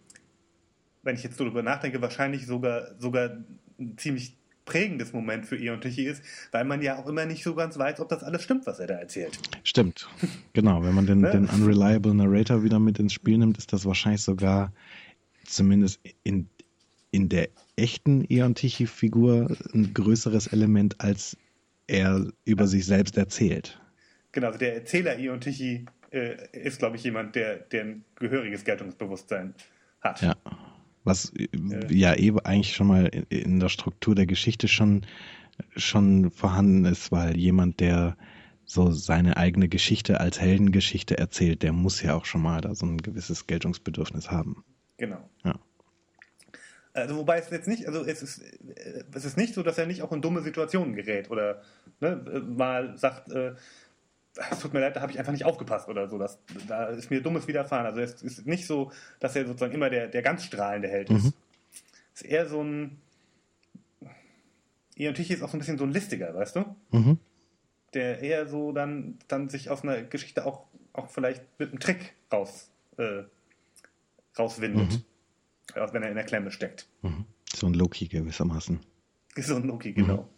wenn ich jetzt darüber nachdenke, wahrscheinlich sogar, sogar ein ziemlich prägendes Moment für Eon Tichy ist, weil man ja auch immer nicht so ganz weiß, ob das alles stimmt, was er da erzählt. Stimmt. Genau, wenn man den, ne? den Unreliable Narrator wieder mit ins Spiel nimmt, ist das wahrscheinlich sogar zumindest in, in der echten Eon Tichy-Figur ein größeres Element, als er über sich selbst erzählt. Genau, also der Erzähler Eon Tichy äh, ist, glaube ich, jemand, der, der ein gehöriges Geltungsbewusstsein hat. Ja. Was äh, ja eben eigentlich schon mal in, in der Struktur der Geschichte schon, schon vorhanden ist, weil jemand, der so seine eigene Geschichte als Heldengeschichte erzählt, der muss ja auch schon mal da so ein gewisses Geltungsbedürfnis haben. Genau. Ja. Also wobei es jetzt nicht, also es ist, äh, es ist nicht so, dass er nicht auch in dumme Situationen gerät oder ne, mal sagt, äh, es tut mir leid, da habe ich einfach nicht aufgepasst oder so. Das, da ist mir Dummes widerfahren. Also es ist nicht so, dass er sozusagen immer der, der ganz strahlende Held ist. Mhm. Es ist eher so ein. Ian Tichy ist auch so ein bisschen so ein listiger, weißt du? Mhm. Der eher so dann, dann sich aus einer Geschichte auch, auch vielleicht mit einem Trick raus, äh, rauswindet. Mhm. Wenn er in der Klemme steckt. Mhm. So ein Loki gewissermaßen. So ein Loki, genau.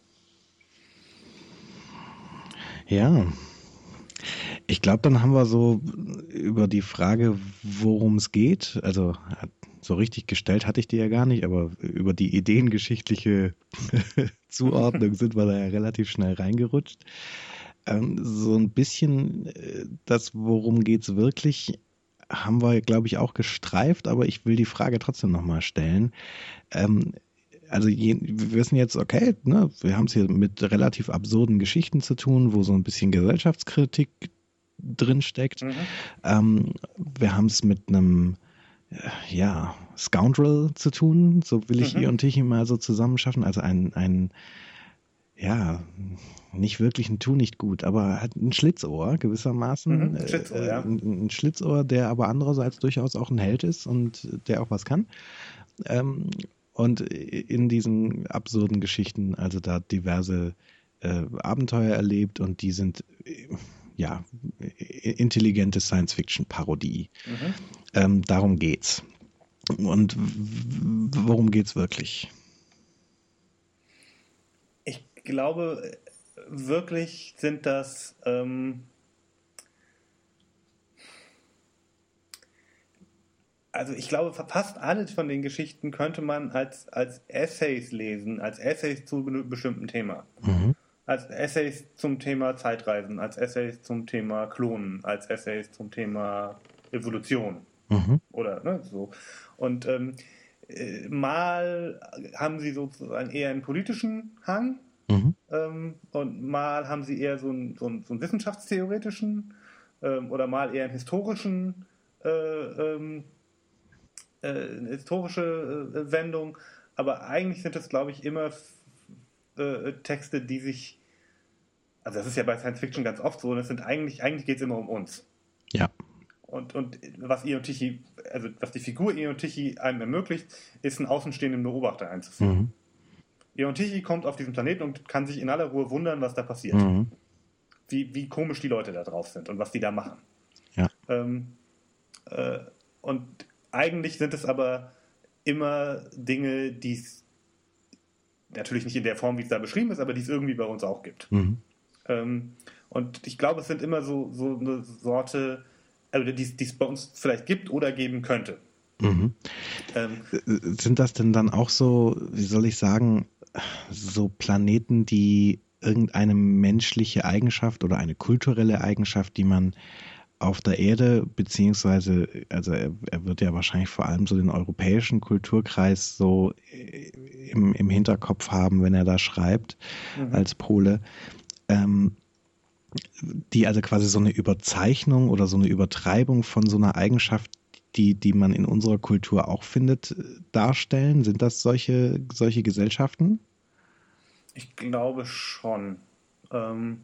Ja, ich glaube, dann haben wir so über die Frage, worum es geht. Also so richtig gestellt hatte ich die ja gar nicht, aber über die ideengeschichtliche Zuordnung sind wir da ja relativ schnell reingerutscht. Ähm, so ein bisschen äh, das, worum geht's wirklich, haben wir, glaube ich, auch gestreift, aber ich will die Frage trotzdem nochmal stellen. Ähm, also je, wir wissen jetzt, okay, ne, wir haben es hier mit relativ absurden Geschichten zu tun, wo so ein bisschen Gesellschaftskritik drin steckt. Mhm. Ähm, wir haben es mit einem äh, ja, Scoundrel zu tun, so will ich mhm. und Tichy mal so zusammenschaffen. Also ein, ein ja, nicht wirklich ein Tu nicht gut, aber hat ein Schlitzohr gewissermaßen. Mhm, Schlitzohr, äh, ja. ein, ein, Schlitzohr, der aber andererseits durchaus auch ein Held ist und der auch was kann. Ähm, und in diesen absurden Geschichten, also da diverse äh, Abenteuer erlebt und die sind äh, ja intelligente Science-Fiction-Parodie. Mhm. Ähm, darum geht's. Und worum geht's wirklich? glaube, wirklich sind das ähm, also ich glaube, fast alle von den Geschichten könnte man als, als Essays lesen, als Essays zu einem bestimmten Thema. Mhm. Als Essays zum Thema Zeitreisen, als Essays zum Thema Klonen, als Essays zum Thema Evolution. Mhm. Oder ne, so. Und ähm, äh, mal haben sie sozusagen eher einen politischen Hang, Mhm. Ähm, und mal haben sie eher so einen, so einen, so einen wissenschaftstheoretischen ähm, oder mal eher einen historischen, äh, ähm, äh, eine historische äh, Wendung. Aber eigentlich sind das, glaube ich, immer äh, Texte, die sich, also das ist ja bei Science Fiction ganz oft so, das sind eigentlich, eigentlich geht es immer um uns. Ja. Und, und was Ion Tichy, also was die Figur Ion Tichy einem ermöglicht, ist einen außenstehenden Beobachter einzuführen. Mhm. Iontichi kommt auf diesen Planeten und kann sich in aller Ruhe wundern, was da passiert. Mhm. Wie, wie komisch die Leute da drauf sind und was die da machen. Ja. Ähm, äh, und eigentlich sind es aber immer Dinge, die es natürlich nicht in der Form, wie es da beschrieben ist, aber die es irgendwie bei uns auch gibt. Mhm. Ähm, und ich glaube, es sind immer so, so eine Sorte, also die es bei uns vielleicht gibt oder geben könnte. Mhm. Ähm, sind das denn dann auch so, wie soll ich sagen, so Planeten, die irgendeine menschliche Eigenschaft oder eine kulturelle Eigenschaft, die man auf der Erde, beziehungsweise, also er, er, wird ja wahrscheinlich vor allem so den europäischen Kulturkreis so im, im Hinterkopf haben, wenn er da schreibt, mhm. als Pole. Ähm, die also quasi so eine Überzeichnung oder so eine Übertreibung von so einer Eigenschaft, die, die man in unserer Kultur auch findet, darstellen? Sind das solche, solche Gesellschaften? Ich glaube schon. Ähm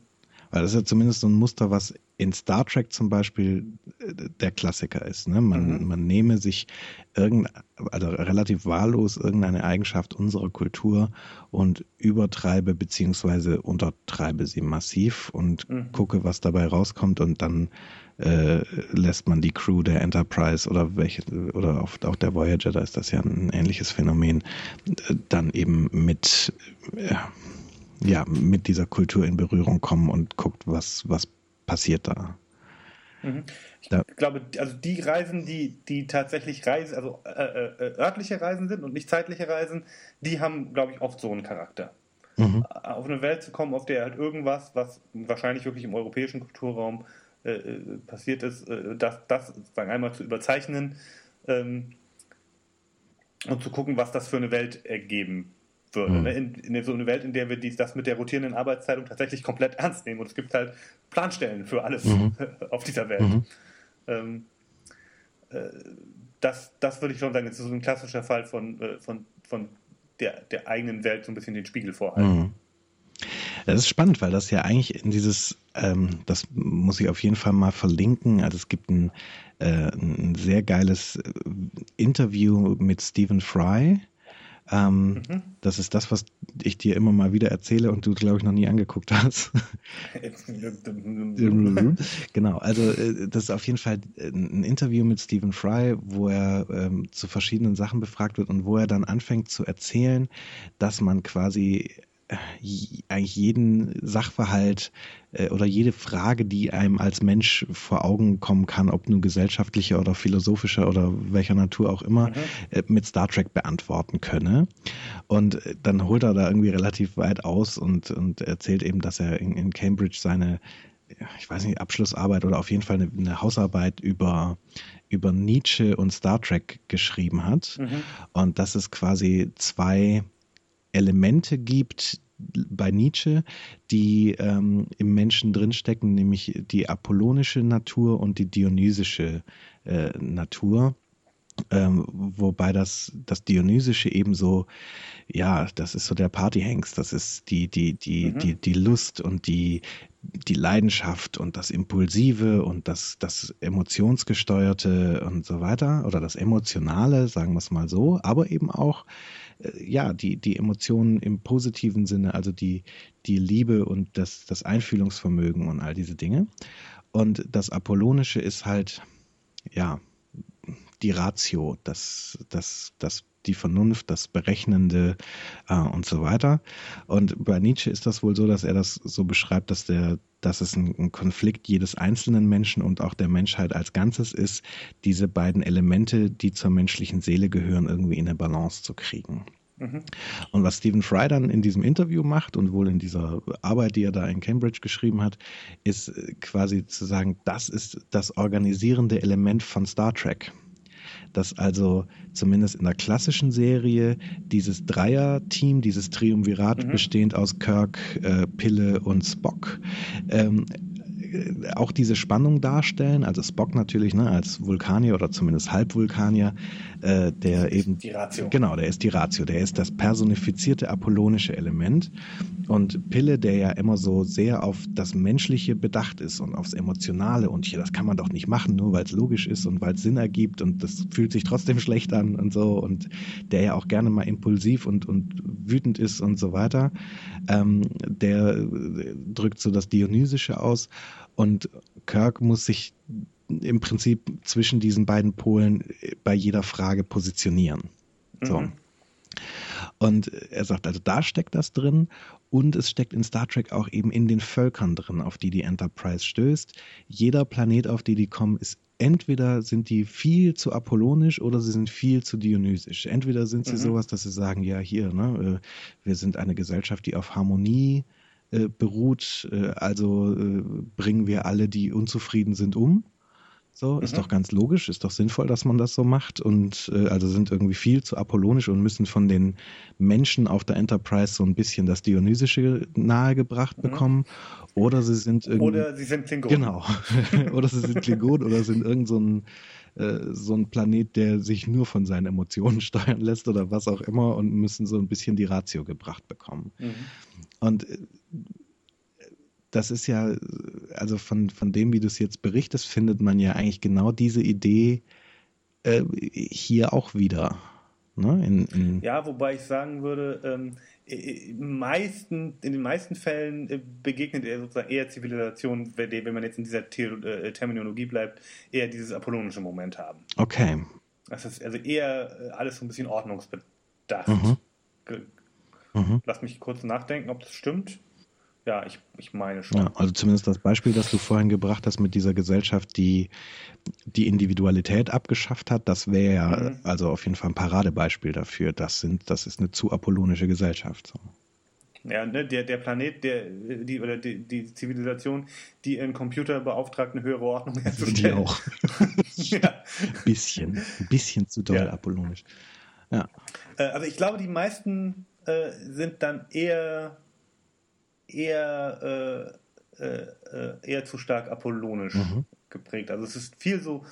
Weil das ist ja zumindest so ein Muster, was in Star Trek zum Beispiel äh, der Klassiker ist. Ne? Man, mhm. man nehme sich irgend, also relativ wahllos irgendeine Eigenschaft unserer Kultur und übertreibe beziehungsweise untertreibe sie massiv und mhm. gucke, was dabei rauskommt und dann äh, lässt man die Crew der Enterprise oder welche oder auch, auch der Voyager, da ist das ja ein ähnliches Phänomen, äh, dann eben mit äh, ja mit dieser Kultur in Berührung kommen und guckt, was was passiert da. Mhm. Ich da. glaube, also die Reisen, die, die tatsächlich Reisen, also äh, äh, örtliche Reisen sind und nicht zeitliche Reisen, die haben, glaube ich, oft so einen Charakter. Mhm. Auf eine Welt zu kommen, auf der halt irgendwas, was wahrscheinlich wirklich im europäischen Kulturraum äh, äh, passiert ist, äh, das, das sozusagen einmal zu überzeichnen ähm, und zu gucken, was das für eine Welt ergeben würde. Mhm. Ne? In, in, so eine Welt, in der wir dies, das mit der rotierenden Arbeitszeitung tatsächlich komplett ernst nehmen und es gibt halt Planstellen für alles mhm. auf dieser Welt. Mhm. Ähm, äh, das, das würde ich schon sagen, das ist so ein klassischer Fall von, äh, von, von der, der eigenen Welt so ein bisschen den Spiegel vorhalten. Mhm. Das ist spannend, weil das ja eigentlich in dieses, ähm, das muss ich auf jeden Fall mal verlinken. Also es gibt ein, äh, ein sehr geiles äh, Interview mit Stephen Fry. Ähm, mhm. Das ist das, was ich dir immer mal wieder erzähle und du, glaube ich, noch nie angeguckt hast. genau, also äh, das ist auf jeden Fall ein Interview mit Stephen Fry, wo er ähm, zu verschiedenen Sachen befragt wird und wo er dann anfängt zu erzählen, dass man quasi eigentlich jeden Sachverhalt äh, oder jede Frage, die einem als Mensch vor Augen kommen kann, ob nun gesellschaftlicher oder philosophischer oder welcher Natur auch immer, mhm. äh, mit Star Trek beantworten könne. Und äh, dann holt er da irgendwie relativ weit aus und, und erzählt eben, dass er in, in Cambridge seine ich weiß nicht, Abschlussarbeit oder auf jeden Fall eine, eine Hausarbeit über, über Nietzsche und Star Trek geschrieben hat. Mhm. Und dass es quasi zwei Elemente gibt bei Nietzsche, die ähm, im Menschen drinstecken, nämlich die apollonische Natur und die dionysische äh, Natur. Ähm, wobei das, das Dionysische eben so, ja, das ist so der Partyhengst, das ist die, die, die, mhm. die, die Lust und die, die Leidenschaft und das Impulsive und das, das Emotionsgesteuerte und so weiter oder das Emotionale, sagen wir es mal so, aber eben auch ja, die, die Emotionen im positiven Sinne, also die, die Liebe und das, das Einfühlungsvermögen und all diese Dinge. Und das Apollonische ist halt, ja, die Ratio, das, das, das, die Vernunft, das Berechnende äh, und so weiter. Und bei Nietzsche ist das wohl so, dass er das so beschreibt, dass der, dass es ein, ein Konflikt jedes einzelnen Menschen und auch der Menschheit als Ganzes ist, diese beiden Elemente, die zur menschlichen Seele gehören, irgendwie in eine Balance zu kriegen. Mhm. Und was Stephen Fry dann in diesem Interview macht und wohl in dieser Arbeit, die er da in Cambridge geschrieben hat, ist äh, quasi zu sagen, das ist das organisierende Element von Star Trek dass also zumindest in der klassischen Serie dieses Dreier-Team, dieses Triumvirat mhm. bestehend aus Kirk, äh, Pille und Spock, ähm, auch diese Spannung darstellen. Also Spock natürlich ne, als Vulkanier oder zumindest Halbvulkanier, äh, der eben die Ratio. genau, der ist die Ratio, der ist das personifizierte apollonische Element. Und Pille, der ja immer so sehr auf das Menschliche bedacht ist und aufs Emotionale und hier, das kann man doch nicht machen, nur weil es logisch ist und weil es Sinn ergibt und das fühlt sich trotzdem schlecht an und so und der ja auch gerne mal impulsiv und, und wütend ist und so weiter, ähm, der äh, drückt so das Dionysische aus und Kirk muss sich im Prinzip zwischen diesen beiden Polen bei jeder Frage positionieren. So. Mhm. Und er sagt, also da steckt das drin und es steckt in Star Trek auch eben in den Völkern drin, auf die die Enterprise stößt. Jeder Planet, auf den die kommen, ist entweder sind die viel zu apollonisch oder sie sind viel zu dionysisch. Entweder sind sie mhm. sowas, dass sie sagen, ja hier, ne, äh, wir sind eine Gesellschaft, die auf Harmonie äh, beruht, äh, also äh, bringen wir alle, die unzufrieden sind, um. So, mhm. ist doch ganz logisch, ist doch sinnvoll, dass man das so macht. Und äh, also sind irgendwie viel zu apollonisch und müssen von den Menschen auf der Enterprise so ein bisschen das Dionysische nahegebracht mhm. bekommen. Oder sie sind irgendwie. Oder sie sind Klingonen. Genau. oder sie sind Klingonen oder sind irgend so ein, äh, so ein Planet, der sich nur von seinen Emotionen steuern lässt oder was auch immer und müssen so ein bisschen die Ratio gebracht bekommen. Mhm. Und äh, das ist ja, also von, von dem, wie du es jetzt berichtest, findet man ja eigentlich genau diese Idee äh, hier auch wieder. Ne? In, in ja, wobei ich sagen würde, ähm, meisten, in den meisten Fällen äh, begegnet er sozusagen eher Zivilisation, wenn man jetzt in dieser The äh, Terminologie bleibt, eher dieses apollonische Moment haben. Okay. Das ist also eher äh, alles so ein bisschen ordnungsbedacht. Mhm. Mhm. Lass mich kurz nachdenken, ob das stimmt. Ja, ich, ich meine schon. Ja, also zumindest das Beispiel, das du vorhin gebracht hast mit dieser Gesellschaft, die die Individualität abgeschafft hat, das wäre ja mhm. also auf jeden Fall ein Paradebeispiel dafür. Das sind, das ist eine zu apollonische Gesellschaft. So. Ja, ne, der, der Planet, der, die, oder die, die Zivilisation, die in Computer beauftragt, eine höhere Ordnung herzustellen. Die auch. ja. Ein bisschen, ein bisschen zu doll ja. apollonisch. Ja. Äh, also ich glaube, die meisten äh, sind dann eher eher, äh, äh, eher zu stark apollonisch mhm. geprägt. Also es ist viel so,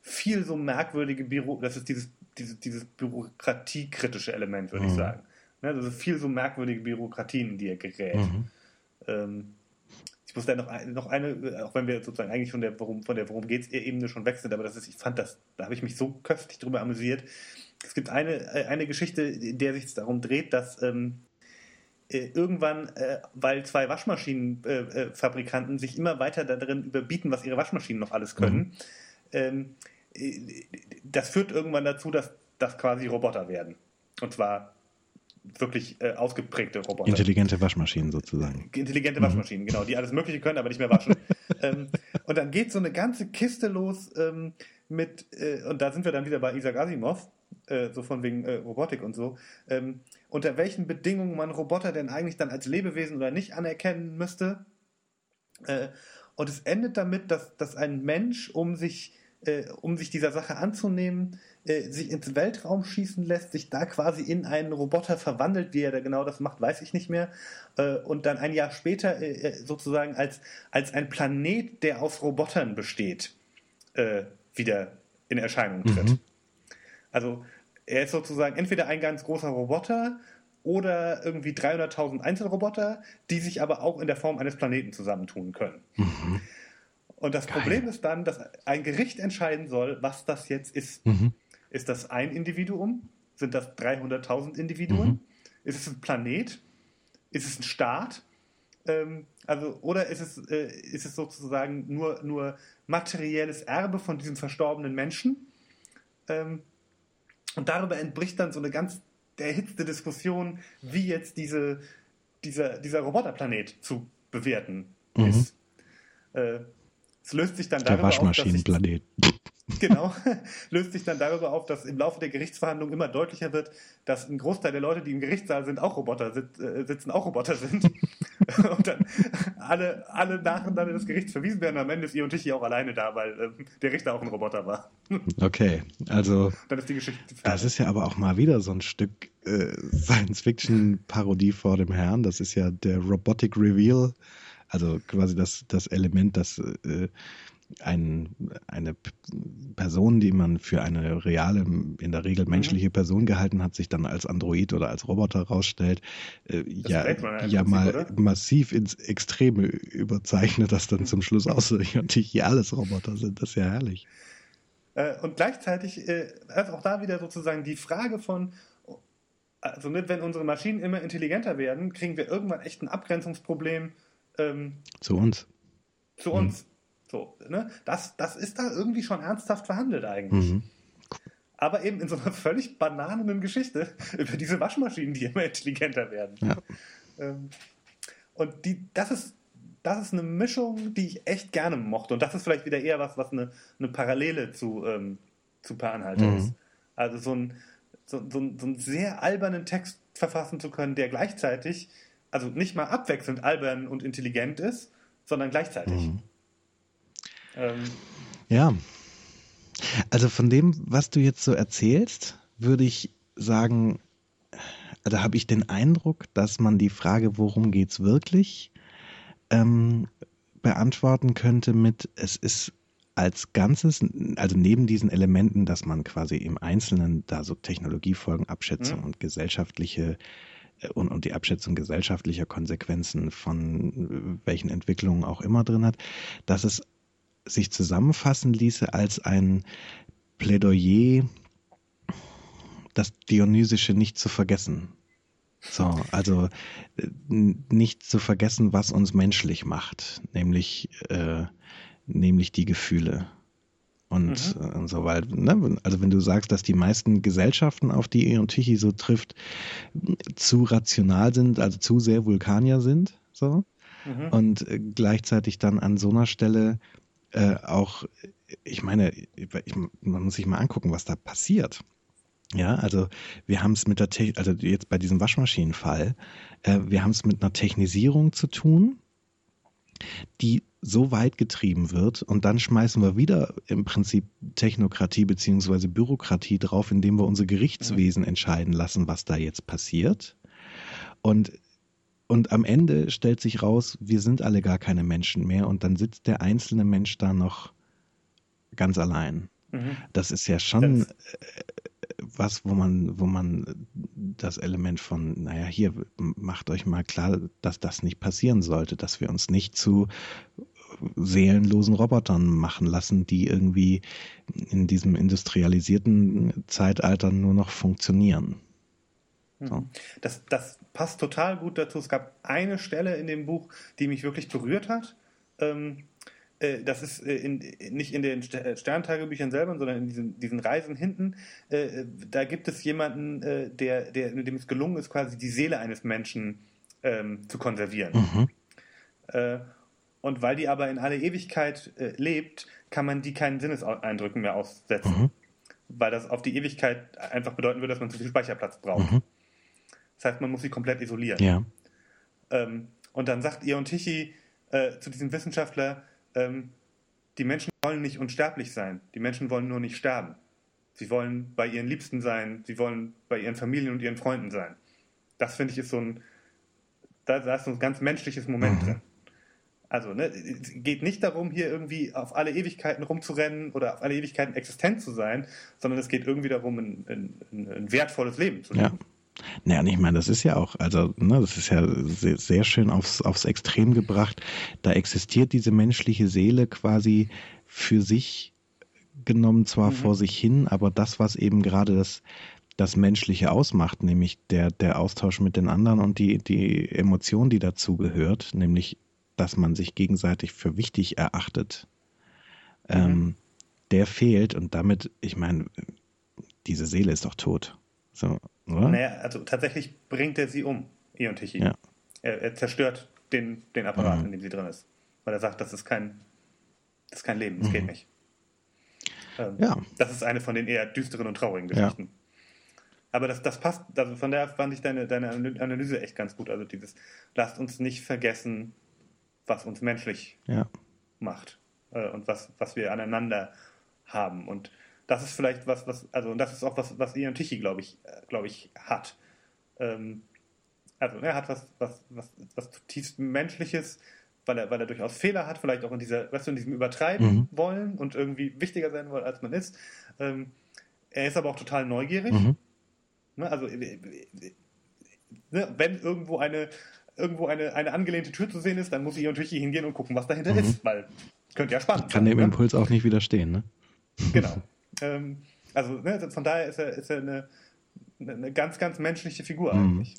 viel so merkwürdige Büro, das ist dieses, dieses, dieses bürokratiekritische Element, würde mhm. ich sagen. Ne, also viel so merkwürdige Bürokratien, in die er gerät. Mhm. Ähm, ich muss da noch, noch eine, auch wenn wir sozusagen eigentlich von der Worum, von der Worum geht's Ebene schon weg sind, aber das ist, ich fand das, da habe ich mich so köstlich drüber amüsiert. Es gibt eine, eine Geschichte, in der sich darum dreht, dass ähm, äh, irgendwann, äh, weil zwei Waschmaschinenfabrikanten äh, sich immer weiter darin überbieten, was ihre Waschmaschinen noch alles können, mhm. Ähm, das führt irgendwann dazu, dass das quasi Roboter werden. Und zwar wirklich äh, ausgeprägte Roboter. Intelligente Waschmaschinen sozusagen. Intelligente mhm. Waschmaschinen, genau, die alles Mögliche können, aber nicht mehr waschen. ähm, und dann geht so eine ganze Kiste los ähm, mit, äh, und da sind wir dann wieder bei Isaac Asimov, äh, so von wegen äh, Robotik und so, ähm, unter welchen Bedingungen man Roboter denn eigentlich dann als Lebewesen oder nicht anerkennen müsste. Äh, und es endet damit, dass, dass ein Mensch, um sich, äh, um sich dieser Sache anzunehmen, äh, sich ins Weltraum schießen lässt, sich da quasi in einen Roboter verwandelt, wie er da genau das macht, weiß ich nicht mehr, äh, und dann ein Jahr später äh, äh, sozusagen als, als ein Planet, der aus Robotern besteht, äh, wieder in Erscheinung tritt. Mhm. Also er ist sozusagen entweder ein ganz großer Roboter oder irgendwie 300.000 Einzelroboter, die sich aber auch in der Form eines Planeten zusammentun können. Mhm. Und das Geil. Problem ist dann, dass ein Gericht entscheiden soll, was das jetzt ist. Mhm. Ist das ein Individuum? Sind das 300.000 Individuen? Mhm. Ist es ein Planet? Ist es ein Staat? Ähm, also, oder ist es, äh, ist es sozusagen nur, nur materielles Erbe von diesem verstorbenen Menschen? Ähm, und darüber entbricht dann so eine ganz erhitzte Diskussion, wie jetzt diese, dieser, dieser Roboterplanet zu bewerten mhm. ist. Äh, es löst sich dann der darüber Waschmaschinenplanet. Auf, genau, löst sich dann darüber auf, dass im Laufe der Gerichtsverhandlungen immer deutlicher wird, dass ein Großteil der Leute, die im Gerichtssaal sind, auch Roboter sit, äh, sitzen, auch Roboter sind. und dann alle, alle nacheinander des Gerichts verwiesen werden. Am Ende ist ihr und ich hier auch alleine da, weil äh, der Richter auch ein Roboter war. okay, also. Dann ist die Geschichte. Das ist ja aber auch mal wieder so ein Stück äh, Science-Fiction-Parodie vor dem Herrn. Das ist ja der Robotic Reveal. Also quasi das, das Element, das äh, ein, eine Person, die man für eine reale, in der Regel mhm. menschliche Person gehalten hat, sich dann als Android oder als Roboter herausstellt, äh, ja, ja mal oder? massiv ins Extreme überzeichnet, dass dann zum Schluss natürlich hier alles Roboter sind. Das ist ja herrlich. Äh, und gleichzeitig äh, auch da wieder sozusagen die Frage von, also nicht, wenn unsere Maschinen immer intelligenter werden, kriegen wir irgendwann echt ein Abgrenzungsproblem. Ähm, zu uns. Zu uns. Mhm. So, ne? das, das ist da irgendwie schon ernsthaft verhandelt eigentlich. Mhm. Aber eben in so einer völlig bananenen Geschichte über diese Waschmaschinen, die immer intelligenter werden. Ja. Ähm, und die, das ist, das ist eine Mischung, die ich echt gerne mochte. Und das ist vielleicht wieder eher was, was eine, eine Parallele zu, ähm, zu Per Anhalter mhm. ist. Also so, ein, so, so, so einen sehr albernen Text verfassen zu können, der gleichzeitig, also nicht mal abwechselnd albern und intelligent ist, sondern gleichzeitig. Mhm. Ähm, ja. Also von dem, was du jetzt so erzählst, würde ich sagen, da habe ich den Eindruck, dass man die Frage, worum geht's wirklich, ähm, beantworten könnte mit, es ist als Ganzes, also neben diesen Elementen, dass man quasi im Einzelnen da so Technologiefolgenabschätzung mhm. und gesellschaftliche äh, und, und die Abschätzung gesellschaftlicher Konsequenzen von welchen Entwicklungen auch immer drin hat, dass es sich zusammenfassen ließe als ein Plädoyer, das Dionysische nicht zu vergessen. So, also äh, nicht zu vergessen, was uns menschlich macht, nämlich, äh, nämlich die Gefühle. Und, mhm. Äh, und so, weil, ne, also wenn du sagst, dass die meisten Gesellschaften, auf die Eon Tichy so trifft, zu rational sind, also zu sehr Vulkanier sind, so, mhm. und äh, gleichzeitig dann an so einer Stelle äh, auch, ich meine, ich, man muss sich mal angucken, was da passiert. Ja, also wir haben es mit der, Te also jetzt bei diesem Waschmaschinenfall, äh, wir haben es mit einer Technisierung zu tun, die so weit getrieben wird und dann schmeißen wir wieder im Prinzip Technokratie beziehungsweise Bürokratie drauf, indem wir unsere Gerichtswesen entscheiden lassen, was da jetzt passiert. Und und am Ende stellt sich raus, wir sind alle gar keine Menschen mehr und dann sitzt der einzelne Mensch da noch ganz allein. Mhm. Das ist ja schon das äh, was, wo man, wo man das Element von, naja, hier macht euch mal klar, dass das nicht passieren sollte, dass wir uns nicht zu seelenlosen Robotern machen lassen, die irgendwie in diesem industrialisierten Zeitalter nur noch funktionieren. So. Mhm. Das, das passt total gut dazu. Es gab eine Stelle in dem Buch, die mich wirklich berührt hat. Ähm, äh, das ist äh, in, nicht in den äh, Sterntagebüchern selber, sondern in diesen, diesen Reisen hinten. da gibt es jemanden, der, der, dem es gelungen ist, quasi die Seele eines Menschen ähm, zu konservieren. Mhm. und weil die aber in alle Ewigkeit lebt, kann man die keinen Sinneseindrücken mehr aussetzen. Mhm. Weil das auf die Ewigkeit einfach bedeuten würde, dass man zu viel Speicherplatz braucht. Mhm. Das heißt, man muss sie komplett isolieren. Ja. Ähm, und dann sagt Ion Tichy äh, zu diesem Wissenschaftler, ähm, die Menschen wollen nicht unsterblich sein, die Menschen wollen nur nicht sterben. Sie wollen bei ihren Liebsten sein, sie wollen bei ihren Familien und ihren Freunden sein. Das finde ich ist so ein, da, da, ist so ein ganz menschliches Moment mhm. drin. Also, ne, es geht nicht darum, hier irgendwie auf alle Ewigkeiten rumzurennen oder auf alle Ewigkeiten existent zu sein, sondern es geht irgendwie darum, ein, ein, ein wertvolles Leben zu leben. Ja. Naja, und ich meine, das ist ja auch, also, ne, das ist ja sehr, sehr schön aufs, aufs Extrem gebracht. Da existiert diese menschliche Seele quasi für sich genommen zwar mhm. vor sich hin, aber das, was eben gerade das, das Menschliche ausmacht, nämlich der, der Austausch mit den anderen und die, die Emotion, die dazu gehört, nämlich, dass man sich gegenseitig für wichtig erachtet, mhm. ähm, der fehlt und damit, ich meine, diese Seele ist doch tot. So, oder? Naja, also tatsächlich bringt er sie um, Ion Tichy. Ja. Er, er, zerstört den, den Apparat, mhm. in dem sie drin ist. Weil er sagt, das ist kein, das ist kein Leben, das mhm. geht nicht. Ähm, ja. Das ist eine von den eher düsteren und traurigen Geschichten. Ja. Aber das, das passt, also von daher fand ich deine, deine Analyse echt ganz gut. Also dieses, lasst uns nicht vergessen, was uns menschlich ja. macht äh, und was, was wir aneinander haben. Und das ist vielleicht was, was, also, und das ist auch was, was Ian Tichy, glaube ich, äh, glaube ich, hat. Ähm, also, er hat was, was, was, was zutiefst Menschliches, weil er, weil er durchaus Fehler hat, vielleicht auch in dieser, weißt du, in diesem Übertreiben mhm. wollen und irgendwie wichtiger sein wollen, als man ist. Ähm, er ist aber auch total neugierig. Mhm. Ne, also, äh, äh, ne, wenn irgendwo eine, irgendwo eine, eine angelehnte Tür zu sehen ist, dann muss ich natürlich hingehen und gucken, was dahinter mhm. ist, weil könnte ja spannend sein. Kann dem ne? Impuls auch nicht widerstehen, ne? Genau. Ähm, also ne, von daher ist er, ist er eine, eine ganz, ganz menschliche Figur mhm. eigentlich.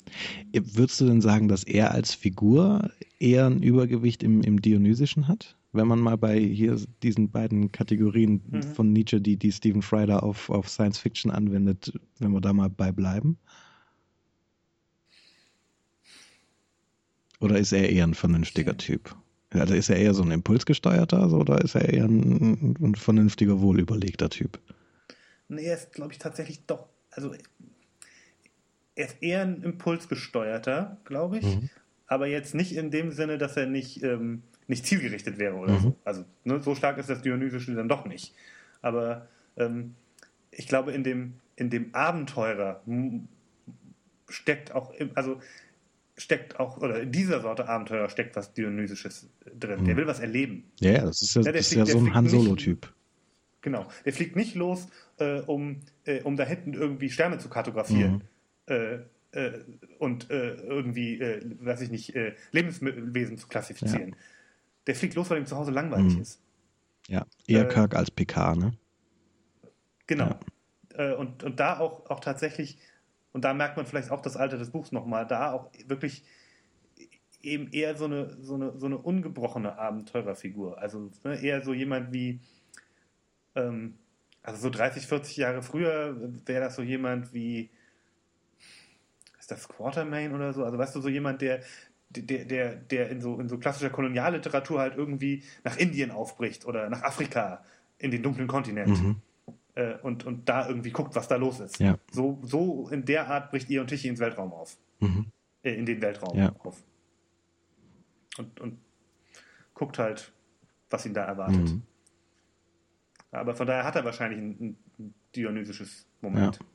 Würdest du denn sagen, dass er als Figur eher ein Übergewicht im, im Dionysischen hat? Wenn man mal bei hier diesen beiden Kategorien mhm. von Nietzsche, die, die Stephen Fry auf, auf Science Fiction anwendet, wenn wir da mal bei bleiben? Oder ist er eher ein vernünftiger Typ? Also ist er eher so ein impulsgesteuerter oder ist er eher ein, ein vernünftiger, wohlüberlegter Typ? Nee, er ist, glaube ich, tatsächlich doch, also er ist eher ein impulsgesteuerter, glaube ich, mhm. aber jetzt nicht in dem Sinne, dass er nicht, ähm, nicht zielgerichtet wäre oder mhm. so. Also ne, so stark ist das Dionysische dann doch nicht. Aber ähm, ich glaube, in dem, in dem Abenteurer steckt auch, also steckt auch, oder in dieser Sorte Abenteuer steckt was Dionysisches drin. Mhm. Der will was erleben. Ja, das ist ja, ja, das fliegt, ist ja so ein Han Solo-Typ. Genau. Der fliegt nicht los, äh, um, äh, um da hinten irgendwie Sterne zu kartografieren. Mhm. Äh, äh und äh, irgendwie, äh, weiß ich nicht, Lebenswesen zu klassifizieren. Ja. Der fliegt los, weil ihm zu Hause langweilig mhm. ist. Ja, eher Kirk als PK, ne? Genau. Ja. und, und da auch, auch tatsächlich und da merkt man vielleicht auch das Alter des Buchs nochmal, da auch wirklich eben eher so eine, so eine, so eine ungebrochene Abenteurerfigur. Also ne, eher so jemand wie, ähm, also so 30, 40 Jahre früher wäre das so jemand wie, ist das Quartermain oder so? Also weißt du, so jemand, der, der, der, der in so, in so klassischer Kolonialliteratur halt irgendwie nach Indien aufbricht oder nach Afrika in den dunklen Kontinent. Mhm äh, und, und da irgendwie guckt, was da los ist. Ja. So, so in der Art bricht ihr und Tichy ins Weltraum auf. Mhm. Äh, in den Weltraum ja. auf. Und, und guckt halt, was ihn da erwartet. Mhm. Aber von daher hat er wahrscheinlich ein, ein dionysisches Moment. Ja.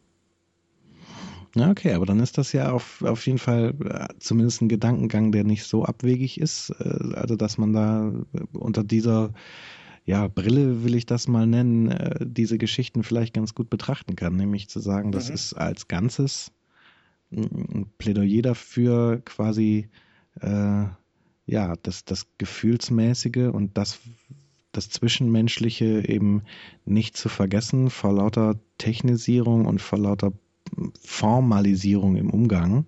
Ja, okay, aber dann ist das ja auf, auf jeden Fall äh, zumindest ein Gedankengang, der nicht so abwegig ist. Äh, also, dass man da unter dieser ja, Brille will ich das mal nennen, äh, diese Geschichten vielleicht ganz gut betrachten kann. Nämlich zu sagen, das mhm. ist als Ganzes ein Plädoyer dafür, quasi äh, ja, das, das Gefühlsmäßige und das, das Zwischenmenschliche eben nicht zu vergessen vor lauter Technisierung und vor lauter Formalisierung im Umgang.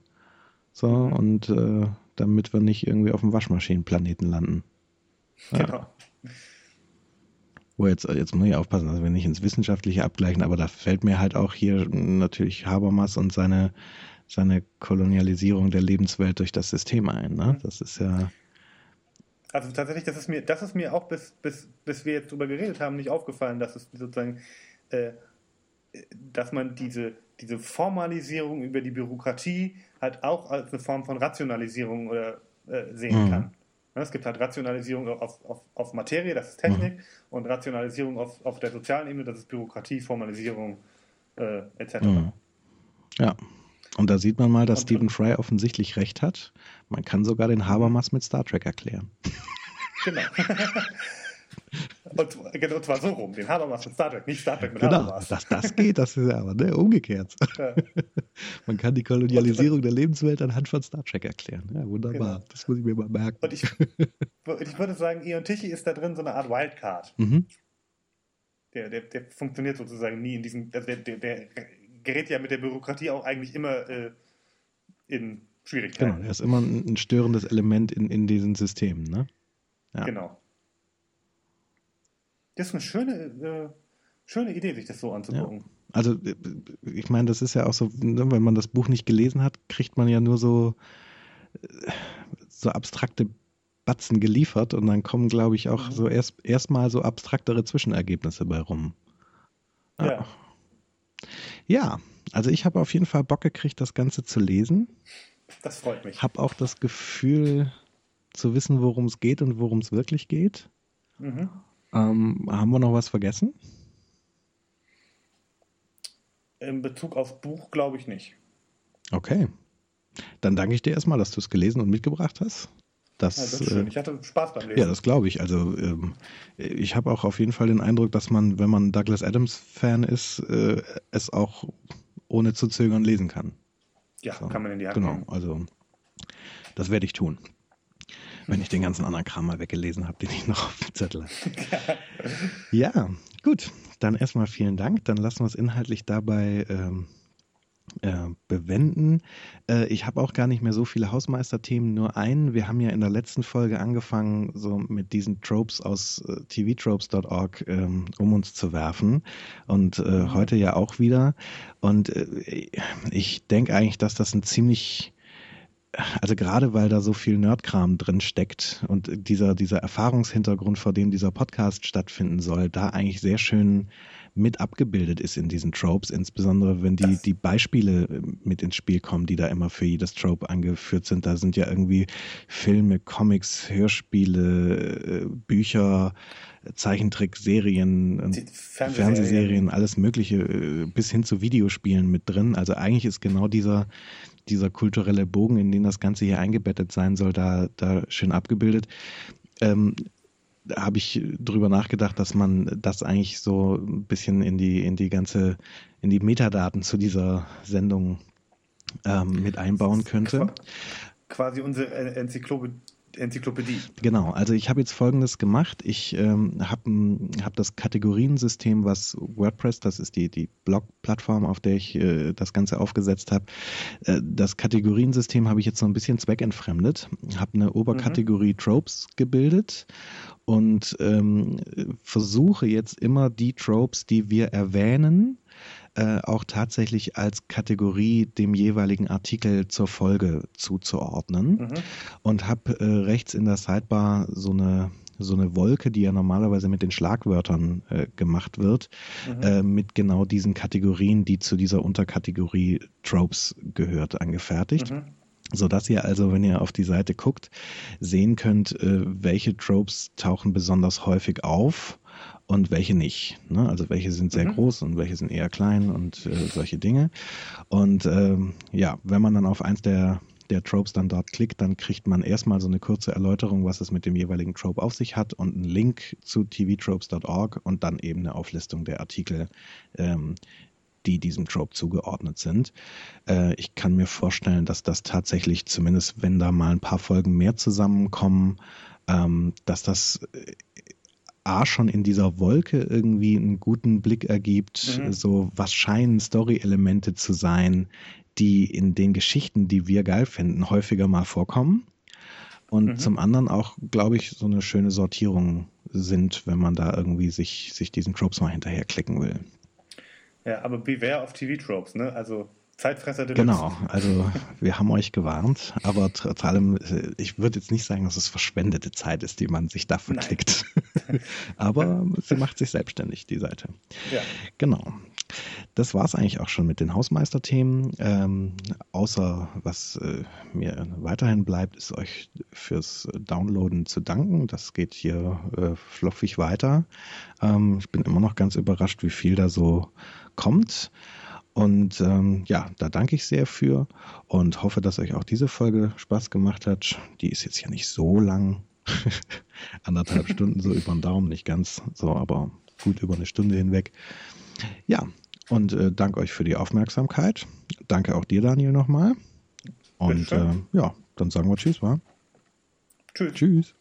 So, mhm. und äh, damit wir nicht irgendwie auf dem Waschmaschinenplaneten landen. Ja. Genau. Oh, jetzt, jetzt muss ich aufpassen, dass wir nicht ins Wissenschaftliche abgleichen, aber da fällt mir halt auch hier natürlich Habermas und seine, seine Kolonialisierung der Lebenswelt durch das System ein. Ne? Das ist ja. Also tatsächlich, das ist mir, das ist mir auch bis, bis, bis wir jetzt drüber geredet haben, nicht aufgefallen, dass es sozusagen, äh, dass man diese, diese Formalisierung über die Bürokratie halt auch als eine Form von Rationalisierung oder äh, sehen mhm. kann. Ne, es gibt halt Rationalisierung auf, auf, auf Materie, das ist Technik, mhm. und Rationalisierung auf, auf der sozialen Ebene, das ist Bürokratie, Formalisierung äh, etc. Mhm. Ja, und da sieht man mal, dass und, Stephen Fry offensichtlich recht hat. Man kann sogar den Habermas mit Star Trek erklären. Genau. Und, genau, und zwar so rum, den Habermas mit Star Trek, nicht Star Trek mit genau, Habermas. Dass das geht, das ist ja aber ne, umgekehrt. Ja. Man kann die Kolonialisierung der Lebenswelt anhand von Star Trek erklären. Ja, wunderbar. Genau. Das muss ich mir mal merken. Und ich, ich würde sagen, Ion Tichy ist da drin so eine Art Wildcard. Mhm. Der, der, der funktioniert sozusagen nie in diesem, also der, der, der gerät ja mit der Bürokratie auch eigentlich immer äh, in Schwierigkeiten. Genau, er ist immer ein, ein störendes Element in, in diesen Systemen, ne? Ja. Genau. Das ist eine schöne, äh, schöne Idee, sich das so anzugucken. Ja. Also, äh, ich meine, das ist ja auch so, ne, wenn man das Buch nicht gelesen hat, kriegt man ja nur so, äh, so abstrakte Batzen geliefert und dann kommen, glaube ich, auch mhm. so erst erstmal so abstraktere Zwischenergebnisse bei rum. Ja. Ja, also ich habe auf jeden Fall Bock gekriegt, das Ganze zu lesen. Das freut mich. Habe auch das Gefühl zu wissen, worum es geht und worum es wirklich geht. Mhm. Ähm, haben wir noch was vergessen? In Bezug aufs Buch glaube ich nicht. Okay. Dann danke ich dir erstmal, dass du es gelesen und mitgebracht hast. Das, ja, das schön. Äh, ich hatte Spaß beim Lesen. Ja, das glaube ich. Also ähm, ich habe auch auf jeden Fall den Eindruck, dass man, wenn man Douglas Adams-Fan ist, äh, es auch ohne zu zögern lesen kann. Ja, so. kann man in die Hand Genau, nehmen. also das werde ich tun wenn ich den ganzen anderen Kram mal weggelesen habe, den ich noch auf dem Zettel habe. ja, gut. Dann erstmal vielen Dank. Dann lassen wir es inhaltlich dabei ähm, äh, bewenden. Äh, ich habe auch gar nicht mehr so viele Hausmeisterthemen, nur einen. Wir haben ja in der letzten Folge angefangen, so mit diesen Tropes aus äh, tvtropes.org ähm, um uns zu werfen und äh, mhm. heute ja auch wieder. Und äh, ich denke eigentlich, dass das ein ziemlich also gerade weil da so viel Nerdkram drin steckt und dieser, dieser Erfahrungshintergrund, vor dem dieser Podcast stattfinden soll, da eigentlich sehr schön mit abgebildet ist in diesen Tropes, insbesondere wenn die, die Beispiele äh, mit ins Spiel kommen, die da immer für jedes Trope angeführt sind. Da sind ja irgendwie Filme, Comics, Hörspiele, äh, Bücher, Zeichentrickserien, Fernsehserien. Fernsehserien, alles Mögliche, äh, bis hin zu Videospielen mit drin. Also eigentlich ist genau dieser dieser kulturelle Bogen, in den das Ganze hier eingebettet sein soll, da, da schön abgebildet. Ähm, habe ich drüber nachgedacht, dass man das eigentlich so ein bisschen in die, in die ganze, in die Metadaten zu dieser Sendung ähm, mit einbauen könnte. Quasi unsere Enzyklopädie Enzyklopädie. Genau, also ich habe jetzt Folgendes gemacht. Ich ähm, habe hab das Kategoriensystem, was WordPress, das ist die, die Blog-Plattform, auf der ich äh, das Ganze aufgesetzt habe. Äh, das Kategoriensystem habe ich jetzt so ein bisschen zweckentfremdet, habe eine Oberkategorie mhm. Tropes gebildet und ähm, versuche jetzt immer die Tropes, die wir erwähnen, äh, auch tatsächlich als Kategorie dem jeweiligen Artikel zur Folge zuzuordnen mhm. und habe äh, rechts in der Sidebar so eine so eine Wolke, die ja normalerweise mit den Schlagwörtern äh, gemacht wird, mhm. äh, mit genau diesen Kategorien, die zu dieser Unterkategorie Tropes gehört, angefertigt. Mhm so dass ihr also, wenn ihr auf die Seite guckt, sehen könnt, äh, welche Tropes tauchen besonders häufig auf und welche nicht. Ne? Also welche sind sehr mhm. groß und welche sind eher klein und äh, solche Dinge. Und ähm, ja, wenn man dann auf eins der der Tropes dann dort klickt, dann kriegt man erstmal so eine kurze Erläuterung, was es mit dem jeweiligen Trope auf sich hat und einen Link zu tvtropes.org und dann eben eine Auflistung der Artikel, ähm, die diesem Trope zugeordnet sind. Äh, ich kann mir vorstellen, dass das tatsächlich, zumindest wenn da mal ein paar Folgen mehr zusammenkommen, ähm, dass das äh, A schon in dieser Wolke irgendwie einen guten Blick ergibt, mhm. so was scheinen Story-Elemente zu sein, die in den Geschichten, die wir geil finden, häufiger mal vorkommen. Und mhm. zum anderen auch, glaube ich, so eine schöne Sortierung sind, wenn man da irgendwie sich, sich diesen Tropes mal hinterherklicken will. Ja, aber beware of TV-Tropes, ne? Also Zeitfresser Deluxe. Genau, also wir haben euch gewarnt, aber trotz allem, äh, ich würde jetzt nicht sagen, dass es verschwendete Zeit ist, die man sich da verklickt. aber sie macht sich selbstständig, die Seite. Ja. Genau. Das war es eigentlich auch schon mit den Hausmeisterthemen. Ähm, außer was äh, mir weiterhin bleibt, ist euch fürs Downloaden zu danken. Das geht hier äh, fluffig weiter. Ähm, ich bin immer noch ganz überrascht, wie viel da so kommt. Und ähm, ja, da danke ich sehr für und hoffe, dass euch auch diese Folge Spaß gemacht hat. Die ist jetzt ja nicht so lang. Anderthalb Stunden so über den Daumen, nicht ganz so, aber gut über eine Stunde hinweg. Ja, und äh, danke euch für die Aufmerksamkeit. Danke auch dir, Daniel, nochmal. Und äh, ja, dann sagen wir Tschüss, wa? Tschüss. Tschüss.